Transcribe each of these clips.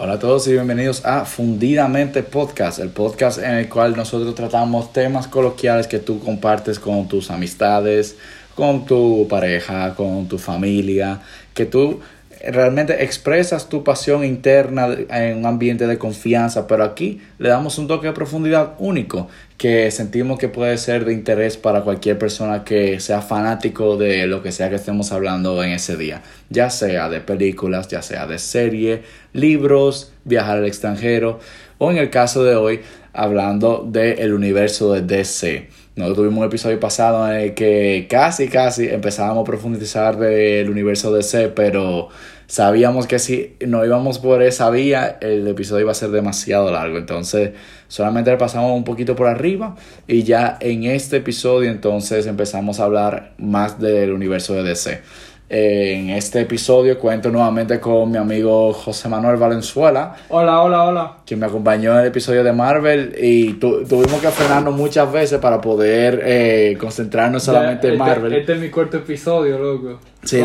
Hola a todos y bienvenidos a Fundidamente Podcast, el podcast en el cual nosotros tratamos temas coloquiales que tú compartes con tus amistades, con tu pareja, con tu familia, que tú realmente expresas tu pasión interna en un ambiente de confianza, pero aquí le damos un toque de profundidad único que sentimos que puede ser de interés para cualquier persona que sea fanático de lo que sea que estemos hablando en ese día, ya sea de películas, ya sea de serie, libros, viajar al extranjero o en el caso de hoy hablando del universo de DC. Nosotros tuvimos un episodio pasado en el que casi, casi empezábamos a profundizar del universo DC, pero sabíamos que si no íbamos por esa vía, el episodio iba a ser demasiado largo. Entonces, solamente pasamos un poquito por arriba y ya en este episodio entonces empezamos a hablar más del universo de DC. En este episodio cuento nuevamente con mi amigo José Manuel Valenzuela. Hola, hola, hola. Quien me acompañó en el episodio de Marvel y tuvimos que frenarnos muchas veces para poder eh, concentrarnos solamente en este, Marvel. Este es mi cuarto episodio, loco. Sí.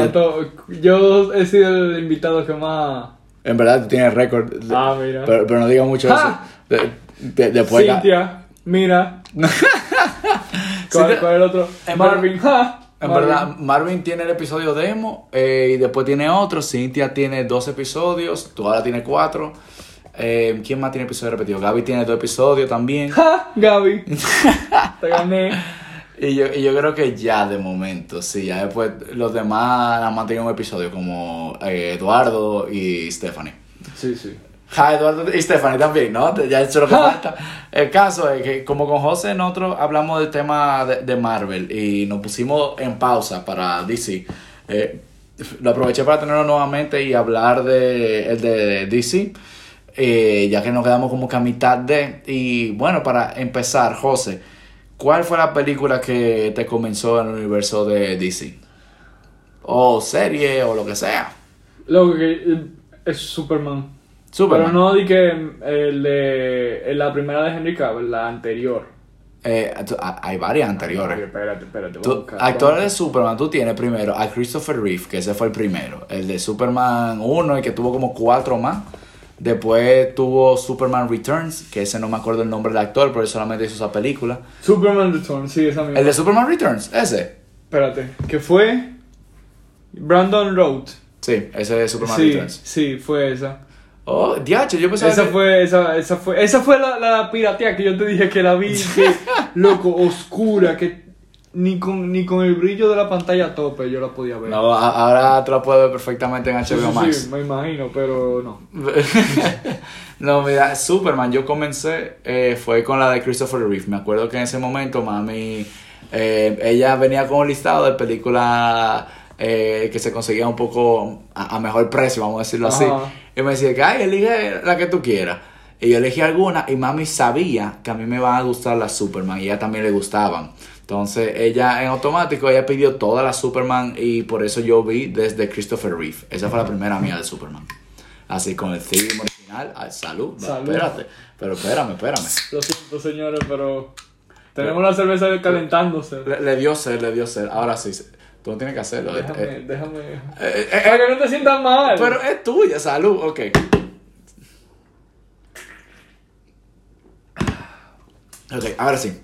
Yo he sido el invitado que más... En verdad, tú tienes récord. Ah, mira. Pero, pero no diga mucho eso. De, después Cintia, mira. ¿Cuál, es el otro? Marvin, En verdad, Marvin tiene el episodio demo eh, y después tiene otro. Cynthia tiene dos episodios, tú ahora tienes cuatro. Eh, ¿Quién más tiene episodios repetidos? Gaby tiene dos episodios también. ¡Ja! Gaby. Te gané. Y yo, y yo creo que ya de momento, sí. Ya después los demás han mantenido un episodio como eh, Eduardo y Stephanie. Sí, sí. Ja, Eduardo y Stephanie también, ¿no? Ya he hecho lo que falta. El caso es que, como con José, nosotros hablamos del tema de, Marvel y nos pusimos en pausa para DC. Eh, lo aproveché para tenerlo nuevamente y hablar de, el de DC, eh, ya que nos quedamos como que a mitad de. Y bueno, para empezar, José, ¿cuál fue la película que te comenzó en el universo de DC? O serie, o lo que sea. Lo que eh, es Superman. Pero no di que el de la primera de Henry Cavill, la anterior. Eh, hay varias anteriores. espérate, espérate. actores de Superman, tú tienes primero a Christopher Reeve, que ese fue el primero. El de Superman 1, el que tuvo como cuatro más. Después tuvo Superman Returns, que ese no me acuerdo el nombre del actor, pero él solamente hizo esa película. Superman Returns, sí, esa misma. El de Superman Returns, ese. Espérate, que fue Brandon Road. Sí, ese de Superman Returns. Sí, fue esa. Oh, diacho, yo pensaba esa Fue, esa, esa fue, esa fue la, la piratea que yo te dije que la vi, que, loco, oscura, que ni con, ni con el brillo de la pantalla a tope yo la podía ver. No, ahora te la puedes ver perfectamente en HBO Max. Sí, me imagino, pero no. no, mira, Superman, yo comencé, eh, fue con la de Christopher Reeve. Me acuerdo que en ese momento, mami, eh, ella venía con un listado de películas eh, que se conseguía un poco a, mejor precio, vamos a decirlo así. Y me decía que, ay, elige la que tú quieras. Y yo elegí alguna y mami sabía que a mí me van a gustar las Superman y a ella también le gustaban. Entonces ella en automático, ella pidió todas las Superman y por eso yo vi desde Christopher Reeve. Esa fue la primera mía de Superman. Así con el theme original. Ay, salud. salud. espérate. Pero espérame, espérame. Lo siento, señores, pero tenemos la cerveza calentándose. Le, le dio ser, le dio ser. Ahora sí. Tú no tienes que hacerlo. Déjame, eh, déjame. Eh, eh, Para que no te sientas mal. Pero es tuya, salud, ok. Ok, ahora sí.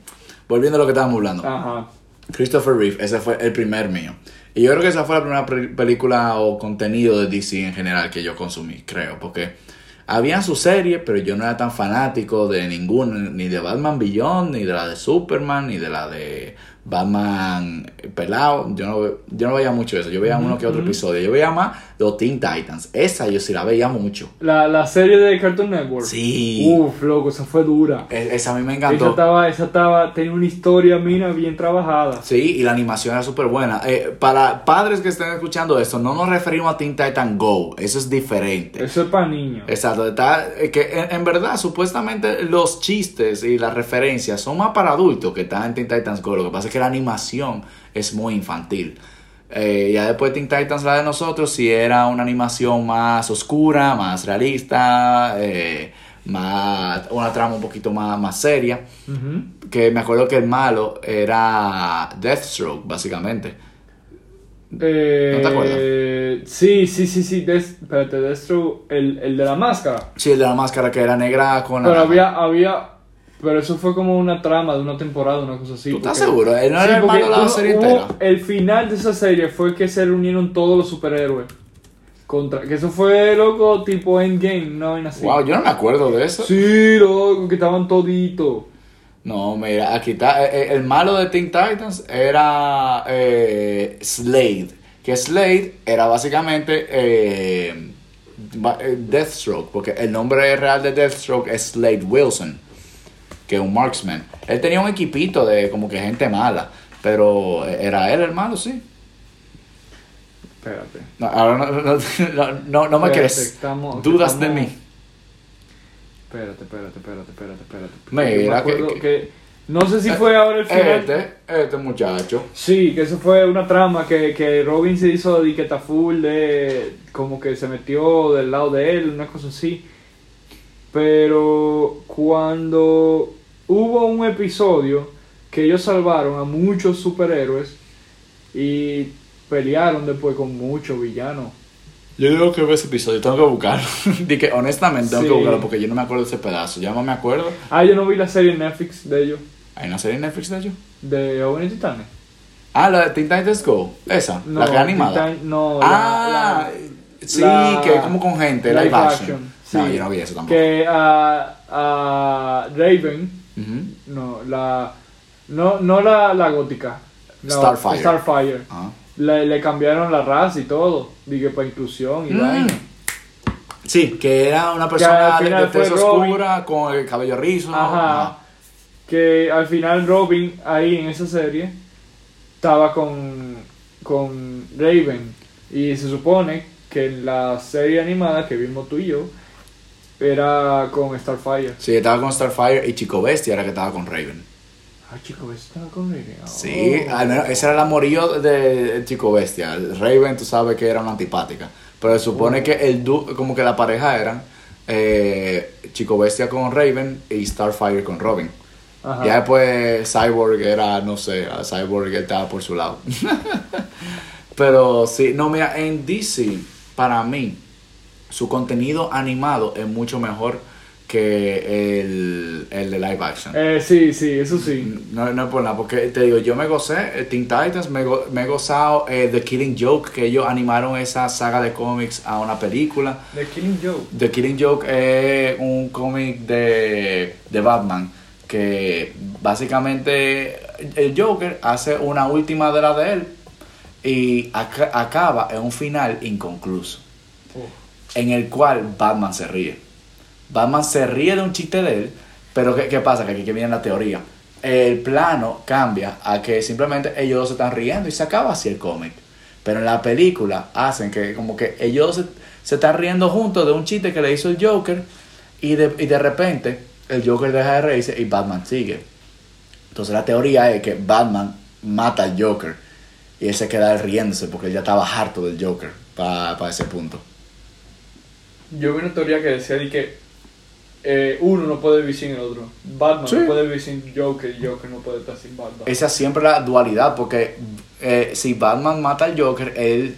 Volviendo a lo que estábamos hablando. Ajá. Christopher Reeve, ese fue el primer mío. Y yo creo que esa fue la primera película o contenido de DC en general que yo consumí, creo. Porque había su serie, pero yo no era tan fanático de ninguna, ni de Batman Beyond, ni de la de Superman, ni de la de Batman pelado, yo no, yo no veía mucho eso, yo veía uno que otro episodio, yo veía más los Teen Titans, esa yo sí la veía mucho. La, la serie de Cartoon Network. Sí. Uf, loco, esa fue dura. E, esa a mí me encantó. Esa estaba, esa estaba, tenía una historia, mira, bien trabajada. Sí, y la animación era súper buena. Eh, para padres que estén escuchando esto, no nos referimos a Teen Titan Go, eso es diferente. Eso es para niños. Exacto, está, eh, que en, verdad, supuestamente los chistes y las referencias son más para adultos que están en Teen Titans Go, lo que pasa es que la animación es muy infantil. Eh, ya después Teen Titans, la de nosotros, si era una animación más oscura, más realista, eh, más, una trama un poquito más, más seria. Que me acuerdo que el malo era Deathstroke, básicamente. Eh, ¿No te acuerdas? Sí, sí, sí, sí. Des, espérate, Destro, el, el de la máscara. Sí, el de la máscara que era negra con Pero naranja. había, había. Pero eso fue como una trama de una temporada, una cosa así. ¿Tú estás porque- seguro? Él no Sí, porque malo de la serie hubo- entera. El final de esa serie fue que se reunieron todos los superhéroes. Contra, que eso fue loco, tipo Endgame, no vaina así. Wow, yo no me acuerdo de eso. Sí, loco, que estaban toditos. No, mira, aquí está. eh, eh, El malo de Teen Titans era eh, Slade. Que Slade era básicamente eh, eh, Deathstroke. Porque el nombre real de Deathstroke es Slade Wilson. Que un marksman. Él tenía un equipito de como que gente mala. Pero era él el malo, sí. Espérate. No, ahora no, no, no, no, me crees. estamos- Dudas de mí. Espérate, espérate, espérate, espérate, espérate. Mira, me que- que- que- No sé si fue ahora el final. Este, este muchacho. Sí, que eso fue una trama que, que Robin se hizo de que está full de. como que se metió del lado de él, una cosa así. Pero cuando hubo un episodio que ellos salvaron a muchos superhéroes y pelearon después con muchos villanos. Yo digo que ese episodio, tengo que buscarlo. Dije, honestamente, tengo Sí. que buscarlo porque yo no me acuerdo de ese pedazo. Ya no me acuerdo. Ah, yo no vi la serie en Netflix de ellos, ¿Hay una serie en Netflix de ellos? de Joven y Titanes. Ah, la de Teen Titans Go. Esa, No, la que animada. Titan- no, ah, la- sí, la- que es como con gente, live, live action. action, No, sí. yo no vi eso tampoco. Que a, a Raven, No, la. No, no la, la gótica. la- Starfire. Starfire. Ah. Le, le cambiaron la raza y todo. Dije, para inclusión y Mm. vaina. Sí, que era una persona de, tez oscura con el cabello rizo. Ajá. Que al final Robin, ahí en esa serie, estaba con, con Raven. Y se supone que en la serie animada que vimos tú y yo, era con Starfire. Sí, estaba con Starfire y Chico Bestia era que estaba con Raven. Ah, chico, estaba con Raven. Sí, Oh. al menos ese era el amorío de Chico Bestia. Raven, tú sabes que era una antipática. Pero se supone Oh. que el du- como que la pareja eran eh, Chico Bestia con Raven y Starfire con Robin. Ajá. Ya después Cyborg era, no sé, a Cyborg estaba por su lado. Pero sí, no, mira, en DC, para mí, su contenido animado es mucho mejor que el, el de live action. Eh, sí, sí, eso sí. No, no es por nada, porque te digo, yo me gocé eh, Teen Titans, me, go- me he gozado eh, The Killing Joke, que ellos animaron esa saga de cómics a una película. The Killing Joke. The Killing Joke es un cómic de, de Batman, que básicamente el Joker hace una última de la de él y aca- acaba en un final inconcluso, en el cual Batman se ríe. Batman se ríe de un chiste de él, pero ¿qué, qué pasa? Que aquí que viene la teoría. El plano cambia a que simplemente ellos dos se están riendo y se acaba así el cómic. Pero en la película hacen que como que ellos se, se están riendo juntos de un chiste que le hizo el Joker y de, y de repente el Joker deja de reírse y Batman sigue. Entonces la teoría es que Batman mata al Joker y él se queda riéndose porque él ya estaba harto del Joker para ese punto. Yo vi una teoría que decía de que eh, uno no puede vivir sin el otro. Batman Sí. no puede vivir sin Joker y Joker no puede estar sin Batman. Esa es siempre la dualidad, porque eh, si Batman mata al Joker, él,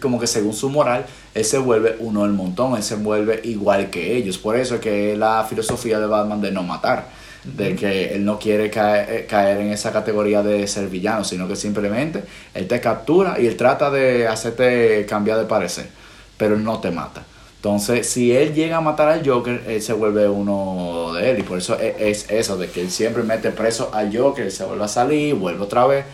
como que según su moral, él se vuelve uno del montón, él se vuelve igual que ellos. Por eso es que es la filosofía de Batman de no matar, de que él no quiere caer, eh, caer en esa categoría de ser villano, sino que simplemente él te captura y él trata de hacerte cambiar de parecer, pero él no te mata. Entonces, si él llega a matar al Joker, él se vuelve uno de él. Y por eso es, es eso, de que él siempre mete preso al Joker, él se vuelve a salir, vuelve otra vez.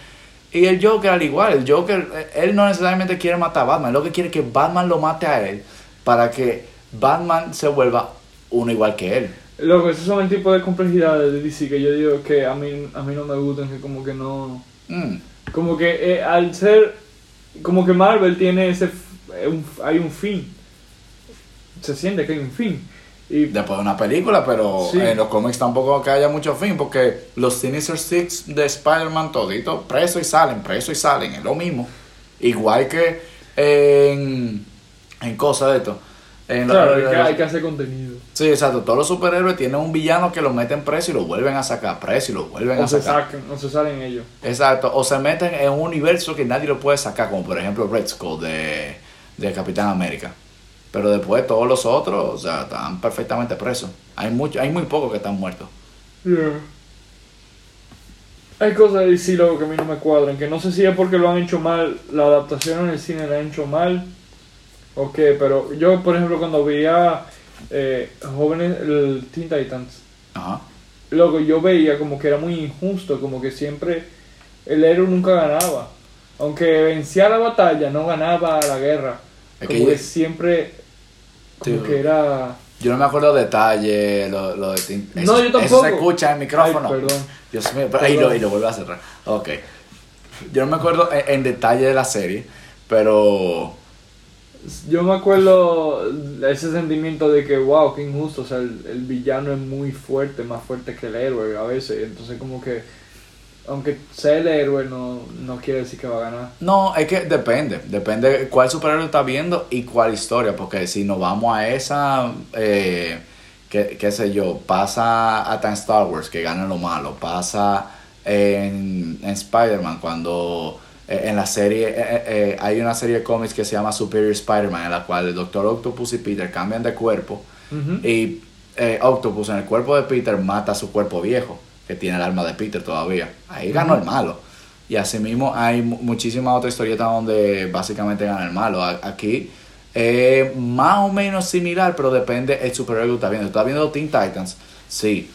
Y el Joker al igual, el Joker, él no necesariamente quiere matar a Batman, él lo que quiere es que Batman lo mate a él para que Batman se vuelva uno igual que él. Loco, esos son el tipo de complejidades de DC que yo digo que a mí, a mí no me gustan, que como que no... Mm. Como que eh, al ser... Como que Marvel tiene ese... eh, un- hay un fin. Se siente que hay un fin. Y Después de una película, pero Sí. en los cómics tampoco que haya mucho fin, porque los Sinister Six de Spider-Man toditos presos y salen, presos y salen, es lo mismo. Igual que en, en cosas de esto, En Claro, que, hay que hacer contenido. Sí, exacto. Todos los superhéroes tienen un villano que lo meten preso y lo vuelven a sacar preso y lo vuelven O a se sacar. sacan, o se salen ellos. Exacto. O se meten en un universo que nadie lo puede sacar, como por ejemplo Red Skull de, de Capitán América. Pero después todos los otros, o sea, están perfectamente presos. Hay mucho, hay muy pocos que están muertos. Yeah. Hay cosas de sí luego que a mí no me cuadran, que no sé si es porque lo han hecho mal, la adaptación en el cine la han hecho mal, o qué, pero yo, por ejemplo, cuando veía eh, jóvenes, el Teen Titans, Ajá. luego yo veía como que era muy injusto, como que siempre el héroe nunca ganaba. Aunque vencía la batalla, no ganaba la guerra. Como que siempre, como Sí. que era... Yo no me acuerdo detalles, lo, lo de No, yo tampoco. Eso se escucha en el micrófono. Ay, perdón. Dios mío, pero ahí lo, ahí lo vuelvo a cerrar. Ok. Yo no me acuerdo en, en detalle de la serie, pero Yo me acuerdo ese sentimiento de que, wow, qué injusto. O sea, el, el villano es muy fuerte, más fuerte que el héroe a veces. Entonces, como que, aunque sea el héroe, no, no quiere decir que va a ganar. no, es que depende. Depende cuál superhéroe está viendo y cuál historia. Porque si nos vamos a esa, eh, qué, qué sé yo, pasa hasta en Star Wars que ganan lo malo. Pasa en, en Spider-Man cuando eh, en la serie, eh, eh, eh, hay una serie de cómics que se llama Superior Spider-Man en la cual el Doctor Octopus y Peter cambian de cuerpo. Y eh, Octopus en el cuerpo de Peter mata a su cuerpo viejo, que tiene el alma de Peter todavía. Ahí ganó el malo. Y asimismo hay mu- muchísimas otras historietas donde básicamente gana el malo. Aquí eh, más o menos similar, pero depende el superhéroe que estás viendo. ¿Estás viendo Teen Titans? Sí,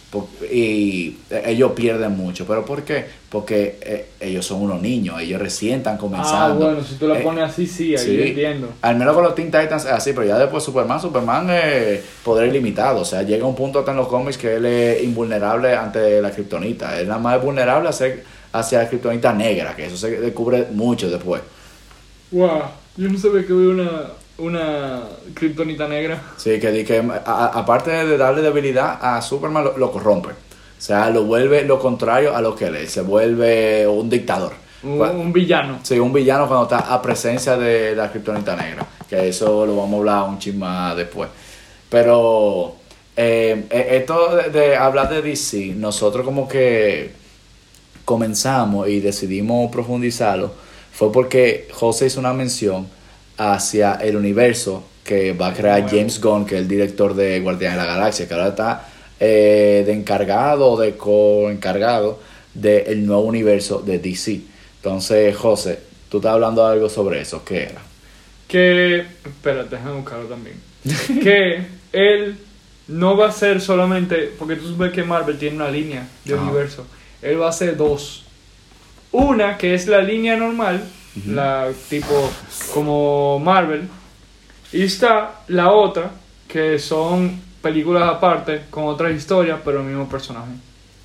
y eh, ellos pierden mucho. ¿Pero por qué? Porque eh, ellos son unos niños, ellos recién están Ah, comenzando. bueno, si tú la Eh, pones así, sí, ahí sí. entiendo. Al menos con los Teen Titans es así, pero ya después Superman, Superman es poder ilimitado. O sea, llega un punto hasta en los cómics que él es invulnerable ante la kriptonita. Él nada más es vulnerable hacia, hacia la kriptonita negra, que eso se descubre mucho después. Wow, yo no sabía que había una, una kriptonita negra. Sí, que, que a- aparte de darle debilidad a Superman, lo, lo corrompe. O sea, lo vuelve lo contrario a lo que él es. Se vuelve un dictador. Un, villano. Sí, un villano cuando está a presencia de la kriptonita negra. Que eso lo vamos a hablar un chisme después. Pero eh, eh, esto de, de hablar de DC, nosotros como que comenzamos y decidimos profundizarlo, fue porque José hizo una mención hacia el universo que va a crear. James Gunn, que es el director de Guardianes de la Galaxia, que ahora está eh, de encargado o de co-encargado del nuevo universo de DC. Entonces, José, tú estás hablando algo sobre eso, ¿qué era? Que. Espérate, déjame buscarlo también. que él no va a ser solamente. Porque tú sabes que Marvel tiene una línea de Ajá. universo. Él va a hacer dos. Una que es la línea normal, La tipo como Marvel. Y está la otra, que son películas aparte, con otras historias, pero el mismo personaje.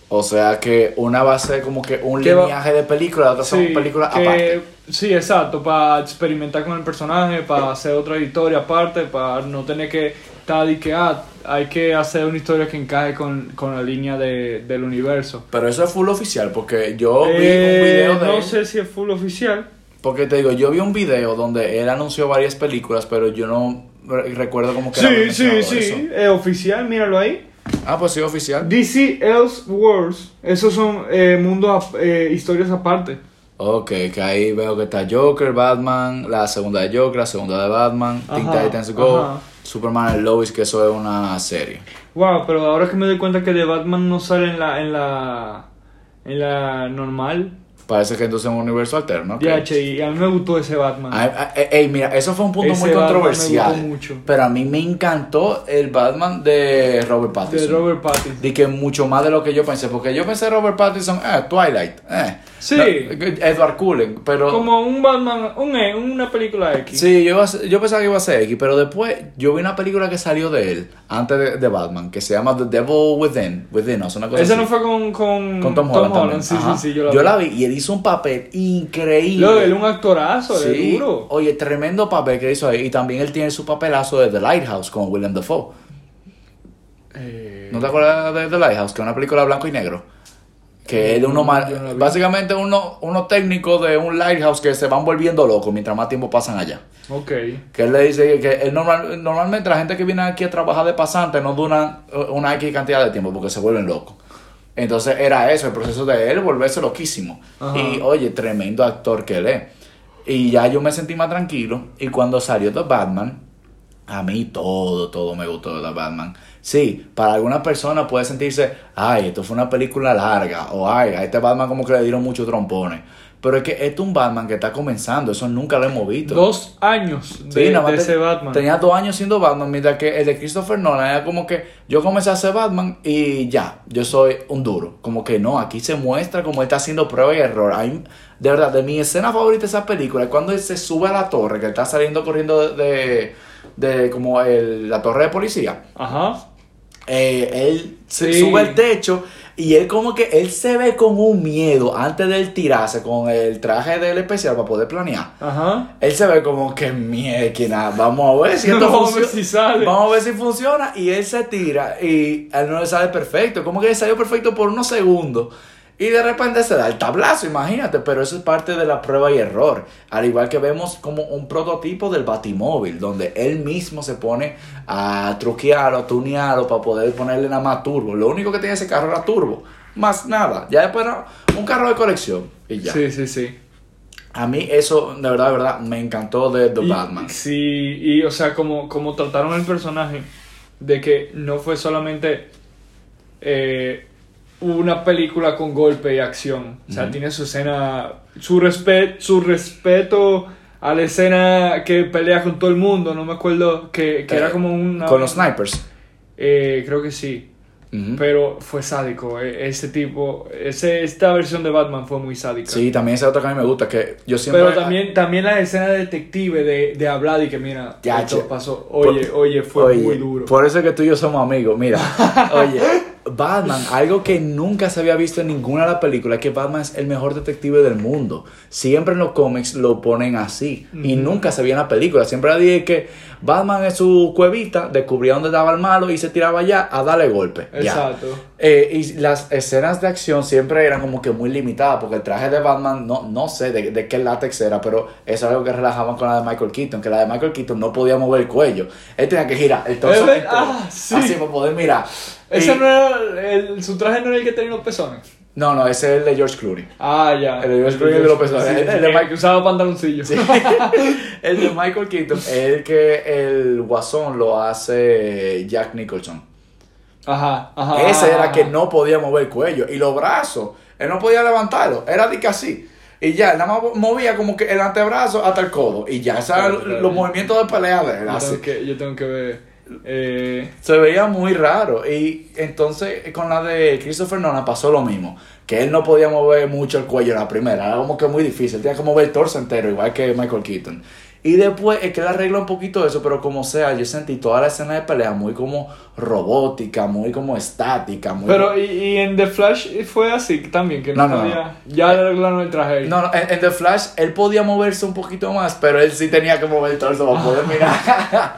O sea que una va a ser como que un Que va- de películas, la otra son películas que- aparte. Sí, exacto, para experimentar con el personaje, para hacer otra historia aparte, para no tener que estar y que ah, hay que hacer una historia que encaje con, con la línea de, del universo. Pero eso es full oficial, porque yo vi un Eh, video de no sé si es full oficial. Porque te digo, yo vi un video donde él anunció varias películas, pero yo no re- recuerdo cómo que Sí, sí, sí, eso. es oficial, míralo ahí. Ah, pues sí, oficial. DC Elseworlds, esos son eh, mundos, eh, historias aparte. Ok, que ahí veo que está Joker, Batman, la segunda de Joker, la segunda de Batman, Teen Titans Go, ajá. Superman and Lois, que eso es una serie. Wow, pero ahora que me doy cuenta que de Batman no sale en la, en la, en la normal, Parece que entonces es un universo alterno. ok. Ya, che, y a mí me gustó ese Batman. Ay, ay, ey, mira, eso fue un punto Ese muy Batman me controversial. gustó mucho. Pero a mí me encantó el Batman de Robert de Pattinson. Robert Pattinson. Di que mucho más de lo que yo pensé, porque yo pensé Robert Pattinson, eh, Twilight, eh. Sí. No, Edward Cullen, pero... Como un Batman, un, E, una película X. Sí, yo, yo pensaba que iba a ser X, pero después yo vi una película que salió de él, antes de, de Batman, que se llama The Devil Within, Within, no, es una cosa Ese así. no fue con, con, Con Tom Holland. Sí, Ajá. sí, sí, yo la vi. vi y hizo un papel increíble. Luego, él es un actorazo, Sí, duro. oye, tremendo papel que hizo ahí. Y también él tiene su papelazo de The Lighthouse con William Dafoe. Eh, ¿No te acuerdas de The Lighthouse? Que es una película blanco y negro. Que es de uno no vi. básicamente uno, uno técnico de un lighthouse que se van volviendo locos mientras más tiempo pasan allá. Ok. Que él le dice que él normal- normalmente la gente que viene aquí a trabajar de pasante no duran eh, una X cantidad de tiempo porque se vuelven locos. Entonces era eso, el proceso de él volverse loquísimo. Ajá. Y oye, tremendo actor que él es. Y ya yo me sentí más tranquilo. Y cuando salió The Batman, a mí todo, todo me gustó de The Batman. Sí, para algunas personas puede sentirse, ay, esto fue una película larga, o ay, a este Batman como que le dieron muchos trompones. Pero es que este es un Batman que está comenzando, eso nunca lo hemos visto. Dos años Sí, de, nada más de te- ese Batman. Tenía dos años siendo Batman, mientras que el de Christopher Nolan era como que yo comencé a ser Batman y ya, yo soy un duro. Como que no, aquí se muestra como está haciendo prueba y error. Hay- de verdad, de mi escena favorita de esa película es cuando él se sube a la torre, que está saliendo corriendo de, de, de como el- la torre de policía. Ajá. Eh, él se sube al techo y él como que él se ve con un miedo antes de él tirarse con el traje del especial para poder planear. Ajá. Él se ve como que mierda, vamos a ver si esto Vamos a ver funciona. si sale. Vamos a ver si funciona. Y él se tira y a él no le sale perfecto. Como que le salió perfecto por unos segundos. Y de repente se da el tablazo, imagínate. Pero eso es parte de la prueba y error. Al igual que vemos como un prototipo del batimóvil, donde él mismo se pone a truquearlo, a tunearlo para poder ponerle nada más turbo. Lo único que tiene ese carro era turbo. Más nada. Ya después era un carro de colección. Y ya. Sí, sí, sí. A mí eso, de verdad, de verdad, me encantó de The Y- Batman. Sí, y o sea, como, como trataron el personaje, de que no fue solamente eh, una película con golpe y acción. O sea, tiene su escena, su, respe- su respeto a la escena que pelea con todo el mundo, no me acuerdo, que, que Eh, era como una... Con los snipers. Eh, creo que sí. Ujú. Pero fue sádico, eh, ese tipo, ese, esta versión de Batman fue muy sádica. Sí, también esa otra que a mí me gusta, que yo siempre... Pero también, también la escena de detective de, de hablar y que mira, Ya, esto che. pasó. Oye, Por- oye, fue Oye, muy duro. Por eso es que tú y yo somos amigos. Mira, oye, Batman, algo que nunca se había visto en ninguna de las películas, es que Batman es el mejor detective del mundo. Siempre en los cómics lo ponen así. Y nunca se veía en la película. Siempre dije que Batman en su cuevita descubría dónde estaba el malo y se tiraba allá a darle golpe. Exacto. Eh, y las escenas de acción siempre eran como que muy limitadas, porque el traje de Batman, no, no sé de, de qué látex era, pero eso es algo que relajaban con la de Michael Keaton, que la de Michael Keaton no podía mover el cuello. Él tenía que girar el torso ah, sí. así para poder mirar. Ese no era el, su traje no era el que tenía los pezones. no, no, ese es el de George Clooney. Ah, ya. El de George Clooney de los pezones. Sí, El de el Mike- que usaba pantaloncillos. Sí. el de Michael Keaton es el que el guasón lo hace Jack Nicholson. Ajá, ajá. Ese era ajá. que no podía mover el cuello. Y los brazos, él no podía levantarlo. Era de que así. Y ya, nada más movía como que el antebrazo hasta el codo. Y ya, claro. los movimientos de pelea de él. Yo así. tengo que, yo tengo que ver. Eh, Se veía muy raro. Y entonces con la de Christopher Nolan pasó lo mismo. Que él no podía mover mucho el cuello en la primera. Era como que muy difícil. Tenía que mover el torso entero, igual que Michael Keaton. Y después es que él arregla un poquito eso, pero como sea, yo sentí toda la escena de pelea muy como robótica, muy como estática. Muy pero, y, y en The Flash fue así también, que no, No, no, podía. Ya le arreglaron el traje. No, no, en, en The Flash él podía moverse un poquito más, pero él sí tenía que mover el torso para poder mirar.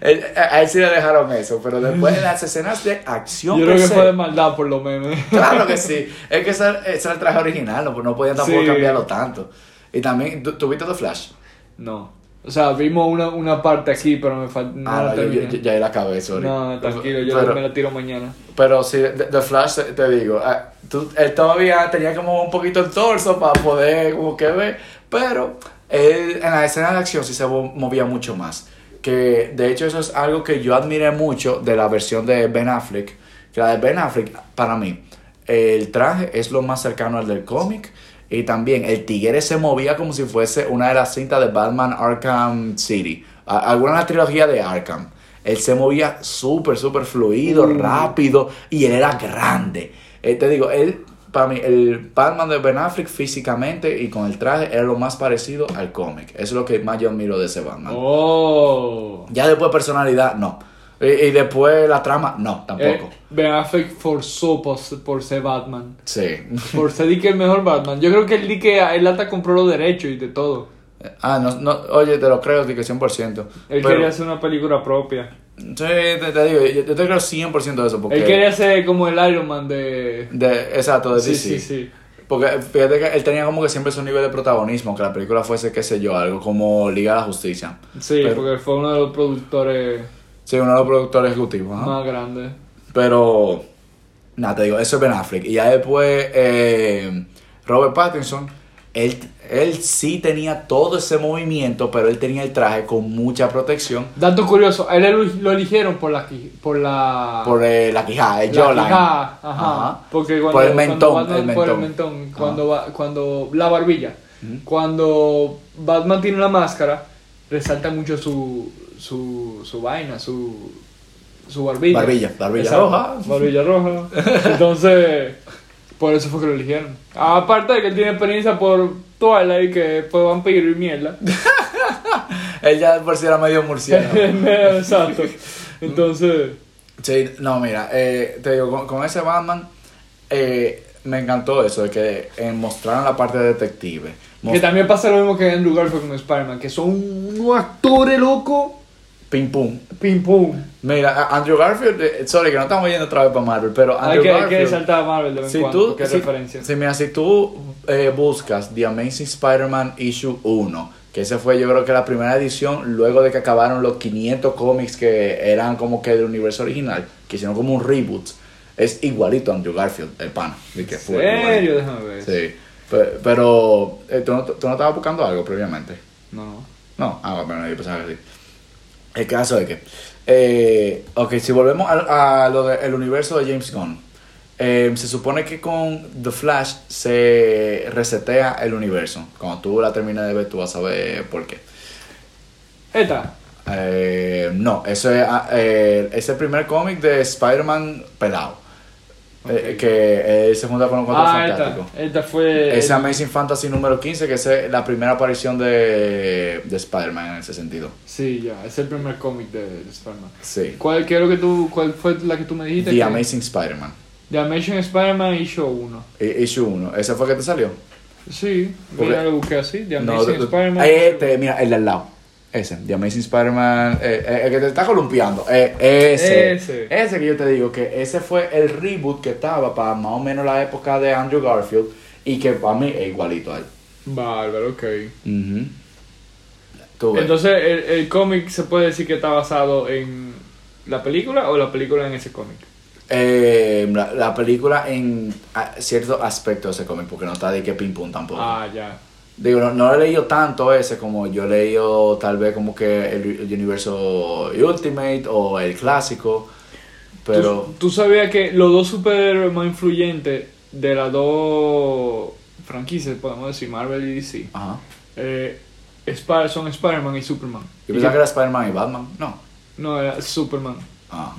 Él- a él sí le dejaron eso, pero después en las escenas de acción Yo creo que se, fue de maldad por lo menos. Claro que sí. Es que ese, ese era el traje original, no, no podían tampoco Sí. cambiarlo tanto. Y también, ¿tú, tú viste The Flash? No. O sea, vimos una, una parte aquí, pero me falta. No ah, la no, yo, terminé. yo- ya ahí la acabé, sorry. No, tranquilo, yo pero, me la tiro mañana. pero sí, The, Flash, te- digo, ah, tú- él todavía tenía como un poquito el torso para poder como que ver, pero él en la escena de acción sí se mo- movía mucho más. Que de hecho eso es algo que yo admiré mucho de la versión de Ben Affleck. Que la de Ben Affleck, para mí, el traje es lo más cercano al del cómic. Y también el tigre se movía como si fuese una de las cintas de Batman Arkham City. A- Alguna de la trilogía de Arkham. Él se movía súper, súper fluido, Mm. rápido. Y él era grande. Eh, te digo, él, para mí, el Batman de Ben Affleck físicamente y con el traje era lo más parecido al cómic. Eso es lo que más yo admiro de ese Batman. Oh. Ya después personalidad, no. Y, y después la trama, no, tampoco. Eh, ben Affleck forzó por, por ser Batman. Sí. Por ser di que el mejor Batman. Yo creo que él que él hasta compró los derechos y de todo. Ah, no, no, oye, te lo creo, que 100%. Él Pero- quería hacer una película propia. Sí, te, te digo, yo, yo te creo 100% de eso. Porque Él quería ser como el Iron Man de... De, exacto, de Sí, DC. sí, sí. Porque fíjate que él tenía como que siempre su nivel de protagonismo, que la película fuese, qué sé yo, algo como Liga de la Justicia. Sí, Pero- porque fue uno de los productores Sí, uno de los productores ejecutivos. más grandes. Pero, nada, te digo, eso es Ben Affleck. Y ya después, eh, Robert Pattinson, él, él sí tenía todo ese movimiento, pero él tenía el traje con mucha protección Dato curioso, a él lo, lo eligieron por la... Por la... por eh, la quijada, el la jawline. quijada, ajá. Ajá. Porque cuando, Por el mentón, Batman- el por el mentón. mentón, cuando, va- cuando la barbilla. Cuando Batman tiene la máscara, resalta mucho su, su, su vaina, su, su barbilla. Barbilla, barbilla roja. Barbilla roja. Entonces, por eso fue que lo eligieron. Aparte de que él tiene experiencia por Twilight, que fue vampiro y mierda. Él ya por si era medio. Exacto. Entonces, Sí, no, mira, eh, te digo, con, con ese Batman eh, me encantó eso, de que eh, mostraron la parte de detective. que también pasa lo mismo que Andrew Garfield con Spider-Man, que son unos actores locos. Pim pum. Pim pum. Mira, Andrew Garfield, eh, sorry que no estamos yendo otra vez para Marvel, pero Hay Andrew que, hay que Garfield. saltar a Marvel de vez en si cuando, tú, si, referencia. si, mira, si tú eh, buscas The Amazing Spider-Man Issue 1, que ese fue yo creo que la primera edición luego de que acabaron los 500 cómics que eran como que del universo original, que hicieron como un reboot, es igualito a Andrew Garfield, el pan. que ¿En fue serio? Déjame ver. Sí, pe- pero eh, ¿tú, no, tú no estabas buscando algo previamente. No, no. No, ah, bueno, yo pensaba que sí. El caso es que, eh, ok, si volvemos a, a lo del universo de James Gunn, eh, se supone que con The Flash se resetea el universo. Cuando tú la termines de ver, tú vas a ver por qué. Esta. Eh, no, eso es, ah, eh, es el primer cómic de Spider-Man pelado. Eh, que él se junta con los cuatro Ah, esta. fantásticos. Esta fue. Es Amazing Fantasy número 15, que es la primera aparición de, de Spider-Man en ese sentido. Sí, ya. Es el primer cómic de, de Spider-Man. Sí. ¿Cuál, qué es lo que tú, ¿Cuál fue la que tú me dijiste? The que- Amazing Spider-Man. The Amazing Spider-Man Issue 1. I- Issue 1. ¿Ese fue que te salió? Sí, Porque- mira, lo busqué así. The No, Amazing de- Spider-Man. Este, mira, el de al lado. Ese, The Amazing Spider-Man. eh, eh, el que te está columpiando. eh, ese. Ese. Ese que yo te digo, que ese fue el reboot que estaba para más o menos la época de Andrew Garfield. Y que para mí es igualito a él. Bárbaro, ok. Entonces, el, el cómic se puede decir que está basado en la película o la película en ese cómic. Eh, la, la película en cierto aspecto de ese cómic, porque no está de que ping pong tampoco. Ah, ya. Digo, no, no he leído tanto ese como yo he leído tal vez como que el, el universo Ultimate o el clásico, pero ¿Tú, tú sabías que los dos super más influyentes de las dos franquicias, podemos decir, Marvel y DC, ajá. eh, son Spider-Man y Superman. Yo pensaba que- era Spider-Man y Batman, no. No, era Superman. Ah.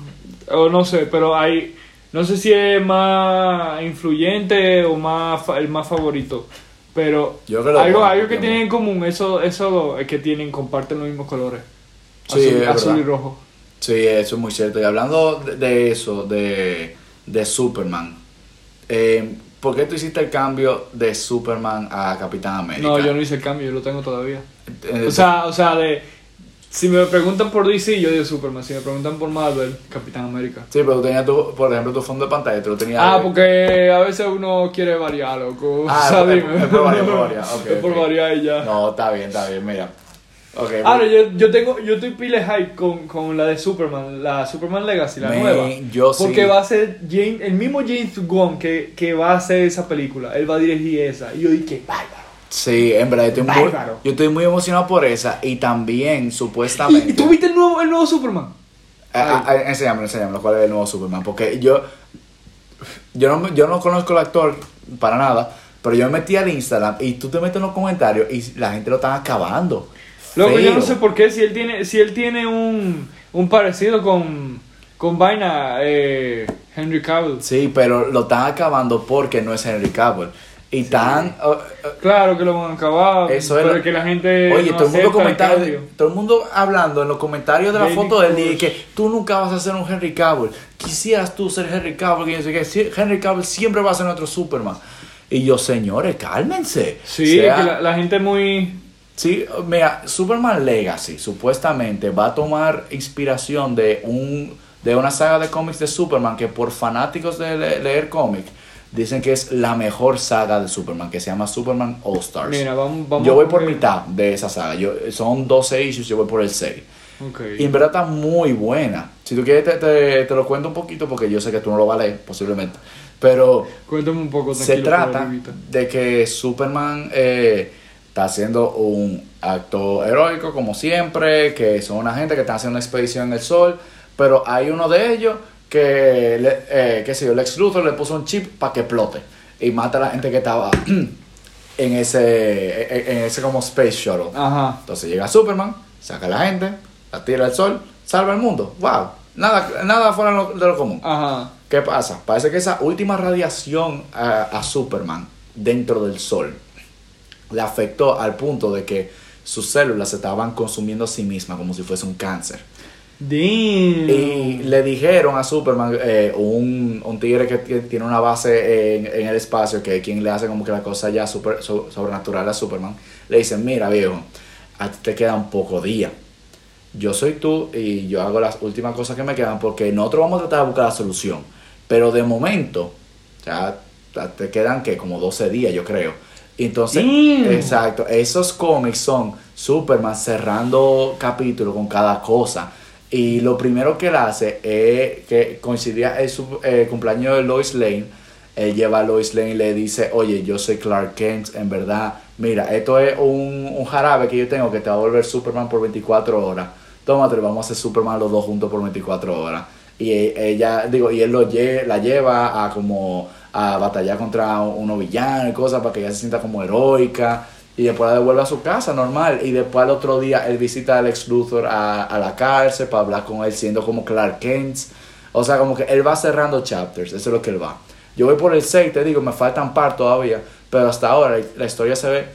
O no sé, pero hay. No sé si es más influyente o más fa- el más favorito. Pero Yo creo que algo, algo que tienen en común, eso, eso es que tienen, comparten los mismos colores. Sí, azul, es azul y rojo. Sí, eso es muy cierto. Y hablando de, de eso, de, de Superman, eh, ¿por qué tú hiciste el cambio de Superman a Capitán América? No, yo no hice el cambio, yo lo tengo todavía. Eh, O sea, o sea, de. Si me preguntan por DC, yo digo Superman. Si me preguntan por Marvel, Capitán América. Sí, pero tú tenías, tu, por ejemplo, tu fondo de pantalla, tú lo tenías... Ah, porque a veces uno quiere variar, loco. Ah, O sea, es- por variar, por variar, Es por variar y ya. No, está bien, está bien, mira. Ok, Ahora, yo, yo tengo, yo estoy pile hype con, con la de Superman, la Superman Legacy, la nueva. yo sí. Porque va a ser James, el mismo James Gunn que, que va a hacer esa película. Él va a dirigir esa. Y yo dije, bárbaro. Sí, en verdad, yo estoy, muy, yo estoy muy emocionado por esa y también, ¿Y, supuestamente... y tú viste el nuevo, el nuevo Superman? Ah, ah, enséñamelo, enséñamelo, cuál es el nuevo Superman. Porque yo, yo, no, yo no conozco al actor para nada, pero yo me metí al Instagram y tú te metes en los comentarios y la gente lo está acabando. Loco, yo no sé por qué, si él tiene, si él tiene un, un parecido con, con Vaina, eh, Henry Cavill. Sí, pero lo están acabando porque no es Henry Cavill. Y tan... uh, uh, Claro que lo van a acabar, Eso es pero lo- que la gente Oye, no todo el mundo acepta el todo el mundo hablando en los comentarios de la David foto de él y que tú nunca vas a ser un Henry Cavill. Quisieras tú ser Henry Cavill, que Henry Cavill siempre va a ser nuestro Superman. Y yo, señores, cálmense. Sí, O sea, que la, la gente muy... Sí, mira, Superman Legacy supuestamente va a tomar inspiración de un de una saga de cómics de Superman que por fanáticos de le- leer cómics dicen que es la mejor saga de Superman, que se llama Superman All Stars. Mira, vamos, vamos yo voy por mitad de esa saga. Yo, son 12 issues, yo voy por el 6. Ok. Y en verdad está muy buena. Si tú quieres, te, te- te lo cuento un poquito porque yo sé que tú no lo vas a leer, posiblemente. Pero Cuéntame un poco, se trata de que Superman eh, está haciendo un acto heroico, como siempre, que son una gente que está haciendo una expedición en el sol, pero hay uno de ellos que, le, eh, qué sé yo, Lex Luthor le puso un chip para que explote y mata a la gente que estaba en ese, en, ese como space shuttle. Ajá. Entonces llega Superman, saca a la gente, la tira al sol, salva el mundo. ¡Wow! Nada, nada fuera de lo, común. Ajá. ¿Qué pasa? Parece que esa última radiación a, a Superman dentro del sol le afectó al punto de que sus células se estaban consumiendo a sí mismas como si fuese un cáncer. Damn. Y le dijeron a Superman, eh, un, un tigre que ti- tiene una base en, en el espacio, que es quien le hace como que la cosa ya super, so- sobrenatural a Superman, le dicen, mira viejo, a ti te quedan pocos días. Yo soy tú y yo hago las últimas cosas que me quedan porque nosotros vamos a tratar de buscar la solución. Pero de momento, ya te quedan que como 12 días, yo creo. Entonces, Damn. exacto, esos cómics son Superman cerrando capítulos con cada cosa. Y lo primero que él hace es que coincidía el, el cumpleaños de Lois Lane. Él lleva a Lois Lane y le dice, oye, yo soy Clark Kent, en verdad, mira, esto es un, un jarabe que yo tengo que te va a volver Superman por 24 horas. Tómate, vamos a hacer Superman los dos juntos por 24 horas. Y e- ella, digo, y él lo lle- la lleva a como a batallar contra unos villanos y cosas para que ella se sienta como heroica. Y después la devuelve a su casa normal. Y después al otro día él visita a Lex Luthor a, a la cárcel para hablar con él siendo como Clark Kent. O sea, como que él va cerrando chapters. Eso es lo que él va. Yo voy por el 6, te digo, me faltan par todavía. Pero hasta ahora la historia se ve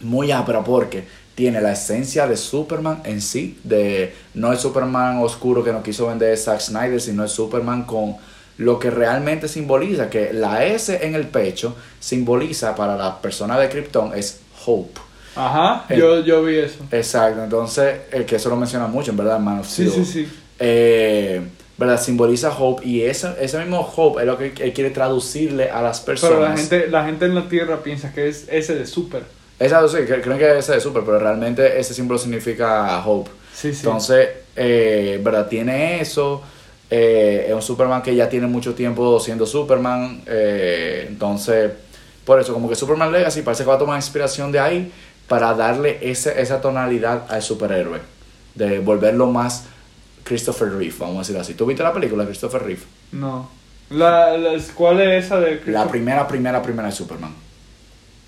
muy ápera porque tiene la esencia de Superman en sí, de no el Superman oscuro que nos quiso vender Zack Snyder, sino el Superman con lo que realmente simboliza, que la S en el pecho simboliza para la persona de Krypton es Hope. Ajá. El- Yo, yo vi eso. Exacto, entonces, eh, que eso lo menciona mucho, en verdad, Man of Sí, Steel. sí, sí. Eh, ¿verdad? Simboliza Hope y ese, ese mismo Hope es lo que él quiere traducirle a las personas. Pero la gente, la gente en la Tierra piensa que es ese de Super. Exacto, sí, que- creen que ese es super, pero realmente ese símbolo significa hope. Sí, sí. Entonces, eh, ¿verdad? Tiene eso. eh, es un Superman que ya tiene mucho tiempo siendo Superman. eh, entonces, por eso, como que Superman Legacy parece que va a tomar inspiración de ahí para darle ese, esa tonalidad al superhéroe. De volverlo más Christopher Reeve, vamos a decirlo así. ¿Tú viste la película de Christopher Reeve? No. La, la- ¿Cuál es esa de La Christopher- primera, primera, primera de Superman.